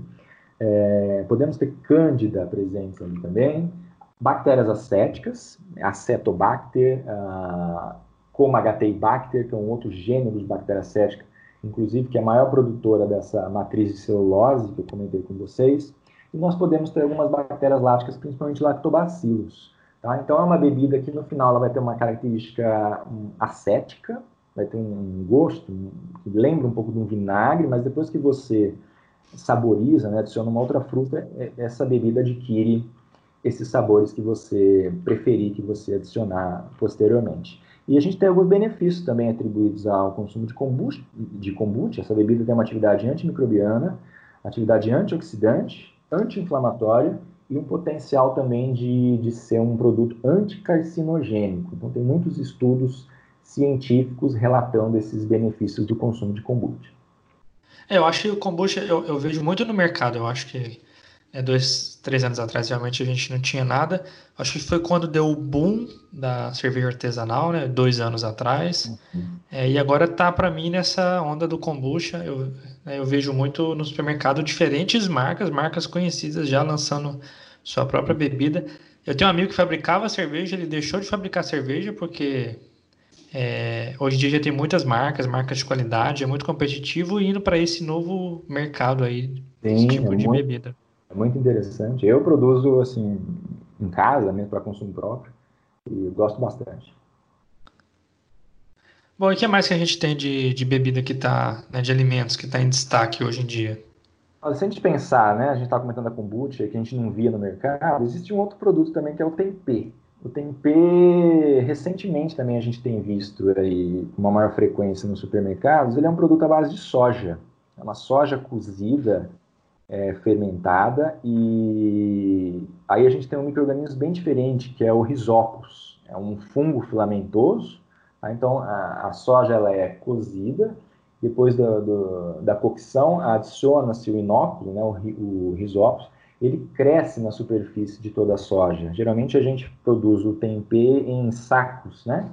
S2: É, podemos ter cândida presente ali também, bactérias acéticas, acetobacter, uh, Comagataebacter, que é um outro gênero de bactéria acética, inclusive que é a maior produtora dessa matriz de celulose que eu comentei com vocês. E nós podemos ter algumas bactérias láticas, principalmente lactobacilos. Tá? Então é uma bebida que no final ela vai ter uma característica um, acética, vai ter um gosto que lembra um pouco de um vinagre, mas depois que você saboriza, né, adiciona uma outra fruta, é, essa bebida adquire esses sabores que você preferir, que você adicionar posteriormente. E a gente tem alguns benefícios também atribuídos ao consumo de kombucha, de kombucha. Essa bebida tem uma atividade antimicrobiana, atividade antioxidante, anti-inflamatória e um potencial também de, de ser um produto anticarcinogênico. Então, tem muitos estudos científicos relatando esses benefícios do consumo de kombucha.
S1: É, eu acho que o kombucha eu, eu, vejo muito no mercado. Eu acho que é dois, três anos atrás realmente a gente não tinha nada. Acho que foi quando deu o boom da cerveja artesanal, né? Dois anos atrás. Uhum. É, e agora tá para mim nessa onda do kombucha. Eu, né, eu vejo muito no supermercado diferentes marcas, marcas conhecidas já lançando sua própria bebida. Eu tenho um amigo que fabricava cerveja, ele deixou de fabricar cerveja porque é, hoje em dia já tem muitas marcas, marcas de qualidade, é muito competitivo e indo para esse novo mercado aí, Sim, esse tipo é de muito, bebida.
S2: É muito interessante. Eu produzo assim em casa, mesmo para consumo próprio, e gosto bastante.
S1: Bom, e o que mais que a gente tem de, de bebida que está, né, de alimentos que está em destaque hoje em dia?
S2: Se a gente pensar, né, a gente está comentando a kombucha, que a gente não via no mercado, existe um outro produto também que é o tempê. O tempê, recentemente também a gente tem visto aí uma maior frequência nos supermercados, ele é um produto à base de soja. É uma soja cozida é, fermentada e aí a gente tem um microorganismo bem diferente que é o Rhizopus, é um fungo filamentoso. Tá? Então a, a, soja ela é cozida, depois do, do, da cocção adiciona-se o inóculo, né, o, o Rhizopus, ele cresce na superfície de toda a soja. Geralmente a gente produz o tempê em sacos, né?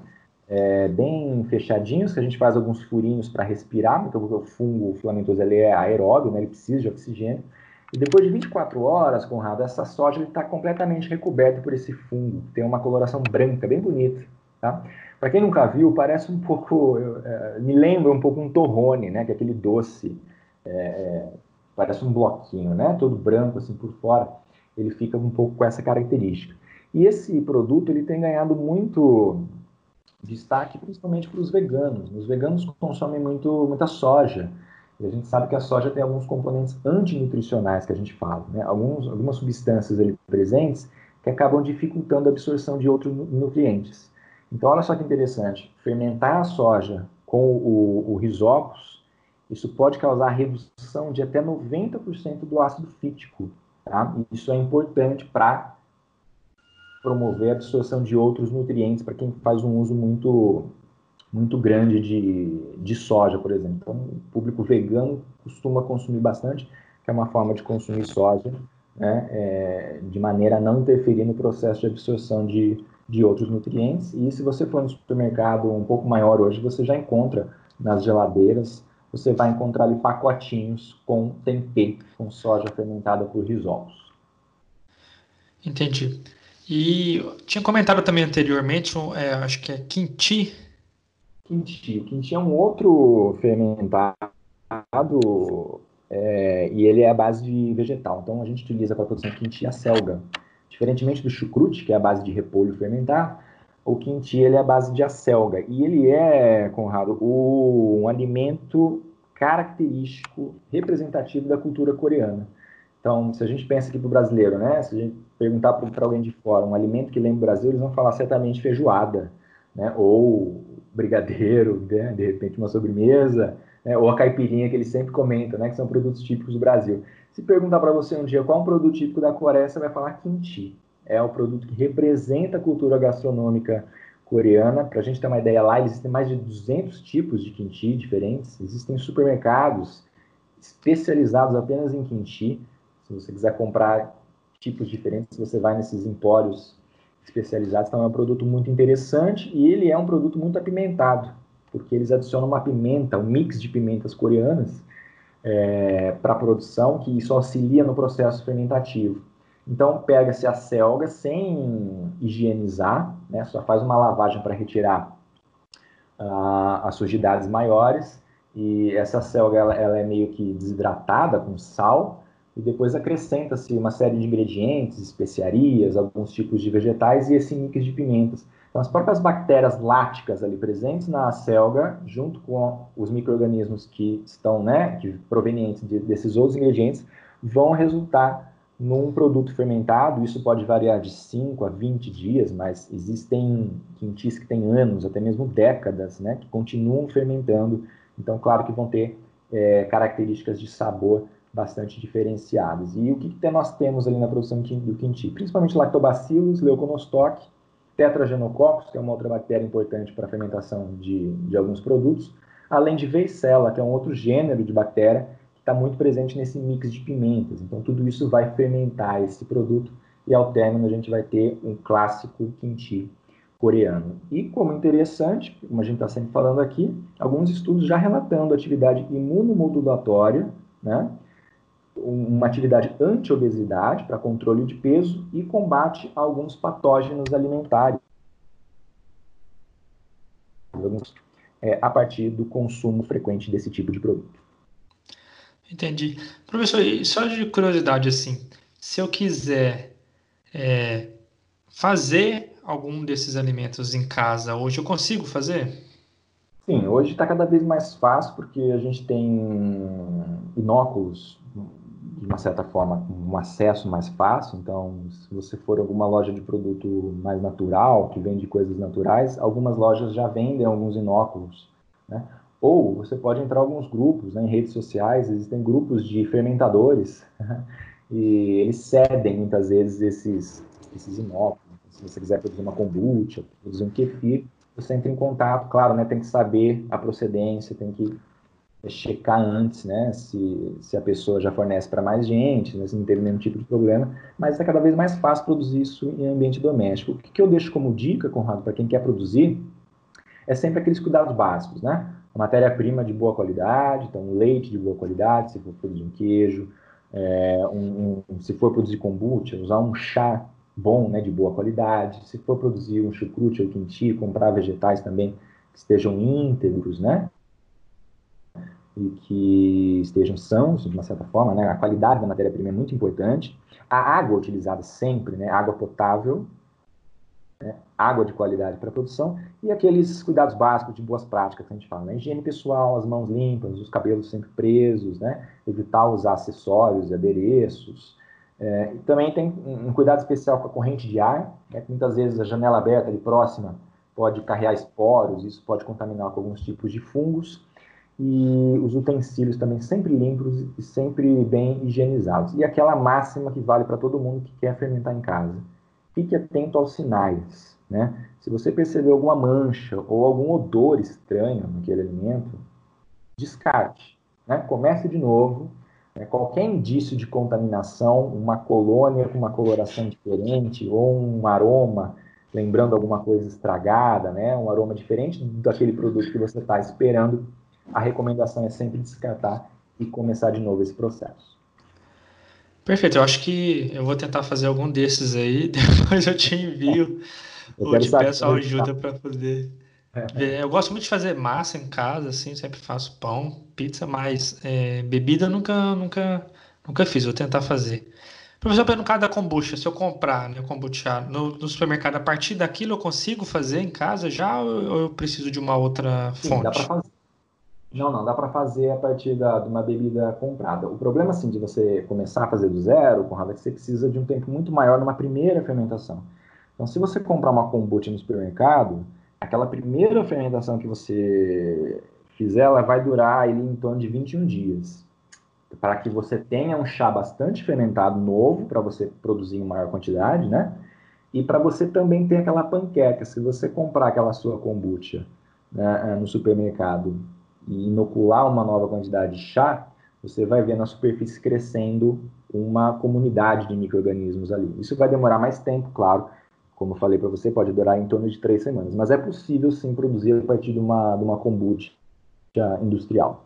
S2: É, bem fechadinhos, que a gente faz alguns furinhos para respirar, porque o fungo filamentoso ele é aeróbio, né? ele precisa de oxigênio. E depois de 24 horas, Conrado, essa soja está completamente recoberta por esse fungo. Tem uma coloração branca, bem bonita. Tá? Para quem nunca viu, parece um pouco, é, me lembra um pouco um torrone, né? que é aquele doce é, é parece um bloquinho, né? Todo branco assim por fora. Ele fica um pouco com essa característica. E esse produto ele tem ganhado muito destaque, principalmente para os veganos. Os veganos consomem muito muita soja. E a gente sabe que a soja tem alguns componentes antinutricionais que a gente fala, né? Alguns, algumas substâncias ali presentes que acabam dificultando a absorção de outros nutrientes. Então, olha só que interessante. Fermentar a soja com o, o isso pode causar redução de até 90% do ácido fítico. Tá? Isso é importante para promover a absorção de outros nutrientes para quem faz um uso muito muito grande de, de soja, por exemplo. Então, o público vegano costuma consumir bastante, que é uma forma de consumir soja né, é, de maneira a não interferir no processo de absorção de, de outros nutrientes. E se você for no supermercado um pouco maior hoje, você já encontra nas geladeiras você vai encontrar ali pacotinhos com tempê, com soja fermentada por risolos.
S1: Entendi. E tinha comentado também anteriormente, é, acho que é quinti.
S2: Quinti. O quinti é um outro fermentado é, e ele é a base de vegetal. Então a gente utiliza para produção de quinti a selga. Diferentemente do chucrute, que é a base de repolho fermentar, o quinti ele é a base de acelga e ele é, Conrado, o, um alimento característico, representativo da cultura coreana. Então, se a gente pensa aqui para o brasileiro, né? Se a gente perguntar para alguém de fora um alimento que lembra o Brasil, eles vão falar certamente feijoada, né? Ou brigadeiro, né? de repente uma sobremesa, né? ou a caipirinha que eles sempre comentam, né? Que são produtos típicos do Brasil. Se perguntar para você um dia qual é um produto típico da Coreia, você vai falar kimchi é o produto que representa a cultura gastronômica coreana. Para a gente ter uma ideia, lá existem mais de 200 tipos de kimchi diferentes. Existem supermercados especializados apenas em kimchi. Se você quiser comprar tipos diferentes, você vai nesses empórios especializados. Então é um produto muito interessante e ele é um produto muito apimentado, porque eles adicionam uma pimenta, um mix de pimentas coreanas é, para a produção, que isso auxilia no processo fermentativo. Então, pega-se a selga sem higienizar, né? só faz uma lavagem para retirar uh, as sujidades maiores. E essa selga ela, ela, é meio que desidratada com sal, e depois acrescenta-se uma série de ingredientes, especiarias, alguns tipos de vegetais e esse mix de pimentas. Então, as próprias bactérias láticas ali presentes na selga, junto com os micro-organismos que estão, né, que provenientes de, desses outros ingredientes, vão resultar num produto fermentado, isso pode variar de 5 a 20 dias, mas existem quintis que têm anos, até mesmo décadas, né, que continuam fermentando. Então, claro que vão ter é, características de sabor bastante diferenciadas. E o que, que nós temos ali na produção do quinti? Principalmente lactobacillus, leuconostoc, tetragenococcus, que é uma outra bactéria importante para a fermentação de, de alguns produtos, além de Veicella, que é um outro gênero de bactéria está muito presente nesse mix de pimentas. Então, tudo isso vai fermentar esse produto e ao término a gente vai ter um clássico kimchi coreano. E como interessante, como a gente está sempre falando aqui, alguns estudos já relatando atividade imunomodulatória, né? uma atividade anti-obesidade para controle de peso e combate a alguns patógenos alimentares é, a partir do consumo frequente desse tipo de produto.
S1: Entendi. Professor, e só de curiosidade, assim, se eu quiser é, fazer algum desses alimentos em casa, hoje eu consigo fazer?
S2: Sim, hoje está cada vez mais fácil porque a gente tem inóculos, de uma certa forma, um acesso mais fácil. Então, se você for alguma loja de produto mais natural, que vende coisas naturais, algumas lojas já vendem alguns inóculos, né? Ou você pode entrar em alguns grupos, né, em redes sociais, existem grupos de fermentadores, [laughs] e eles cedem muitas vezes esses, esses inóculos. Se você quiser produzir uma kombucha, produzir um kefir, você entra em contato, claro, né, tem que saber a procedência, tem que checar antes, né, se, se a pessoa já fornece para mais gente, né, se não teve nenhum tipo de problema, mas é cada vez mais fácil produzir isso em ambiente doméstico. O que, que eu deixo como dica, Conrado, para quem quer produzir, é sempre aqueles cuidados básicos, né? Matéria-prima de boa qualidade, então leite de boa qualidade, se for produzir um queijo, é, um, um, se for produzir kombucha, usar um chá bom, né, de boa qualidade, se for produzir um chucrute ou kimchi, comprar vegetais também que estejam íntegros, né? e que estejam sãos, de uma certa forma, né? A qualidade da matéria-prima é muito importante. A água utilizada sempre, né? Água potável, né? água de qualidade para a produção e aqueles cuidados básicos de boas práticas que a gente fala, né? Higiene pessoal, as mãos limpas, os cabelos sempre presos, né? Evitar usar acessórios e adereços. É, também tem um cuidado especial com a corrente de ar, né? muitas vezes a janela aberta ali próxima pode carregar esporos, isso pode contaminar com alguns tipos de fungos e os utensílios também sempre limpos e sempre bem higienizados. E aquela máxima que vale para todo mundo que quer fermentar em casa. Fique atento aos sinais, né? Se você perceber alguma mancha ou algum odor estranho naquele alimento, descarte, né? Comece de novo. Né? Qualquer indício de contaminação, uma colônia com uma coloração diferente ou um aroma lembrando alguma coisa estragada, né? Um aroma diferente daquele produto que você está esperando a recomendação é sempre descartar e começar de novo esse processo.
S1: Perfeito, eu acho que eu vou tentar fazer algum desses aí, [laughs] depois eu te envio eu ou te peço ajuda para poder. É. Eu gosto muito de fazer massa em casa, assim, sempre faço pão, pizza, mas é, bebida nunca, nunca, nunca fiz, vou tentar fazer. Professor, no caso da kombucha, se eu comprar né, kombucha no, no, supermercado, a partir daquilo eu consigo fazer em casa já ou eu preciso de uma outra Sim, fonte?
S2: Dá para fazer. Não, não, dá para fazer a partir da, de uma bebida comprada. O problema, assim, de você começar a fazer do zero, Conrado, é que você precisa de um tempo muito maior numa primeira fermentação. Então, se você comprar uma kombucha no supermercado, aquela primeira fermentação que você fizer, ela vai durar ali em torno de 21 dias. Para que você tenha um chá bastante fermentado novo, para você produzir em maior quantidade, né? E para você também ter aquela panqueca. Se você comprar aquela sua kombucha né, no supermercado e inocular uma nova quantidade de chá, você vai ver na superfície crescendo uma comunidade de micro-organismos ali. Isso vai demorar mais tempo, claro. Como eu falei para você, pode durar em torno de três semanas. Mas é possível, sim, produzir a partir de uma, de uma kombucha industrial.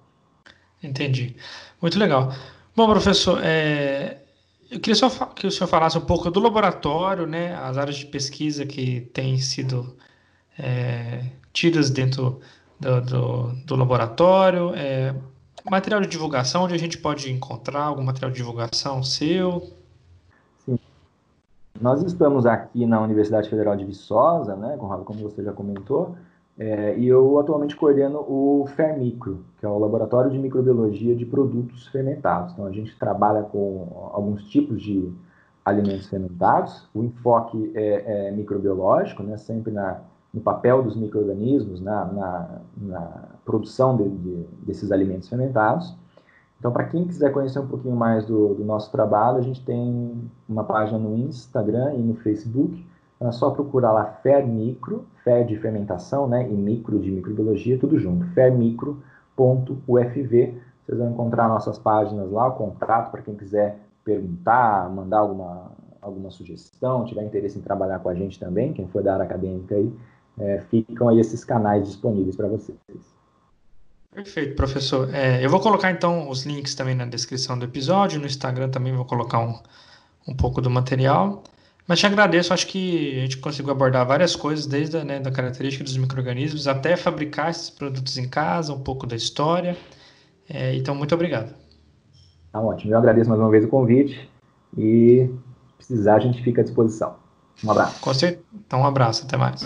S1: Entendi. Muito legal. Bom, professor, é... eu queria só que o senhor falasse um pouco do laboratório, né, as áreas de pesquisa que têm sido é, tidas dentro do, do, do laboratório, é, material de divulgação, onde a gente pode encontrar algum material de divulgação seu?
S2: Sim. Nós estamos aqui na Universidade Federal de Viçosa, né, Conrado, como você já comentou, é, e eu atualmente coordeno o FERMICRO, que é o Laboratório de Microbiologia de Produtos Fermentados. Então, a gente trabalha com alguns tipos de alimentos fermentados. O enfoque é, é microbiológico, né, sempre na no papel dos micro-organismos na, na, na, produção de, de, desses alimentos fermentados. Então, para quem quiser conhecer um pouquinho mais do, do, nosso trabalho, a gente tem uma página no Instagram e no Facebook. É só procurar lá FERMICRO, FER de fermentação, né, e micro de microbiologia, tudo junto, fermicro.ufv. Vocês vão encontrar nossas páginas lá, o contrato para quem quiser perguntar, mandar alguma, alguma sugestão, tiver interesse em trabalhar com a gente também, quem for da área acadêmica aí, é, ficam aí esses canais disponíveis para vocês.
S1: Perfeito, professor. É, eu vou colocar então os links também na descrição do episódio, no Instagram também vou colocar um, um pouco do material. Mas te agradeço, acho que a gente conseguiu abordar várias coisas, desde a né, da característica dos micro-organismos até fabricar esses produtos em casa, um pouco da história. É, então, muito obrigado.
S2: Tá ótimo. Eu agradeço mais uma vez o convite e precisar a gente fica à disposição. Um abraço.
S1: Com certeza. Então, um abraço. Até mais.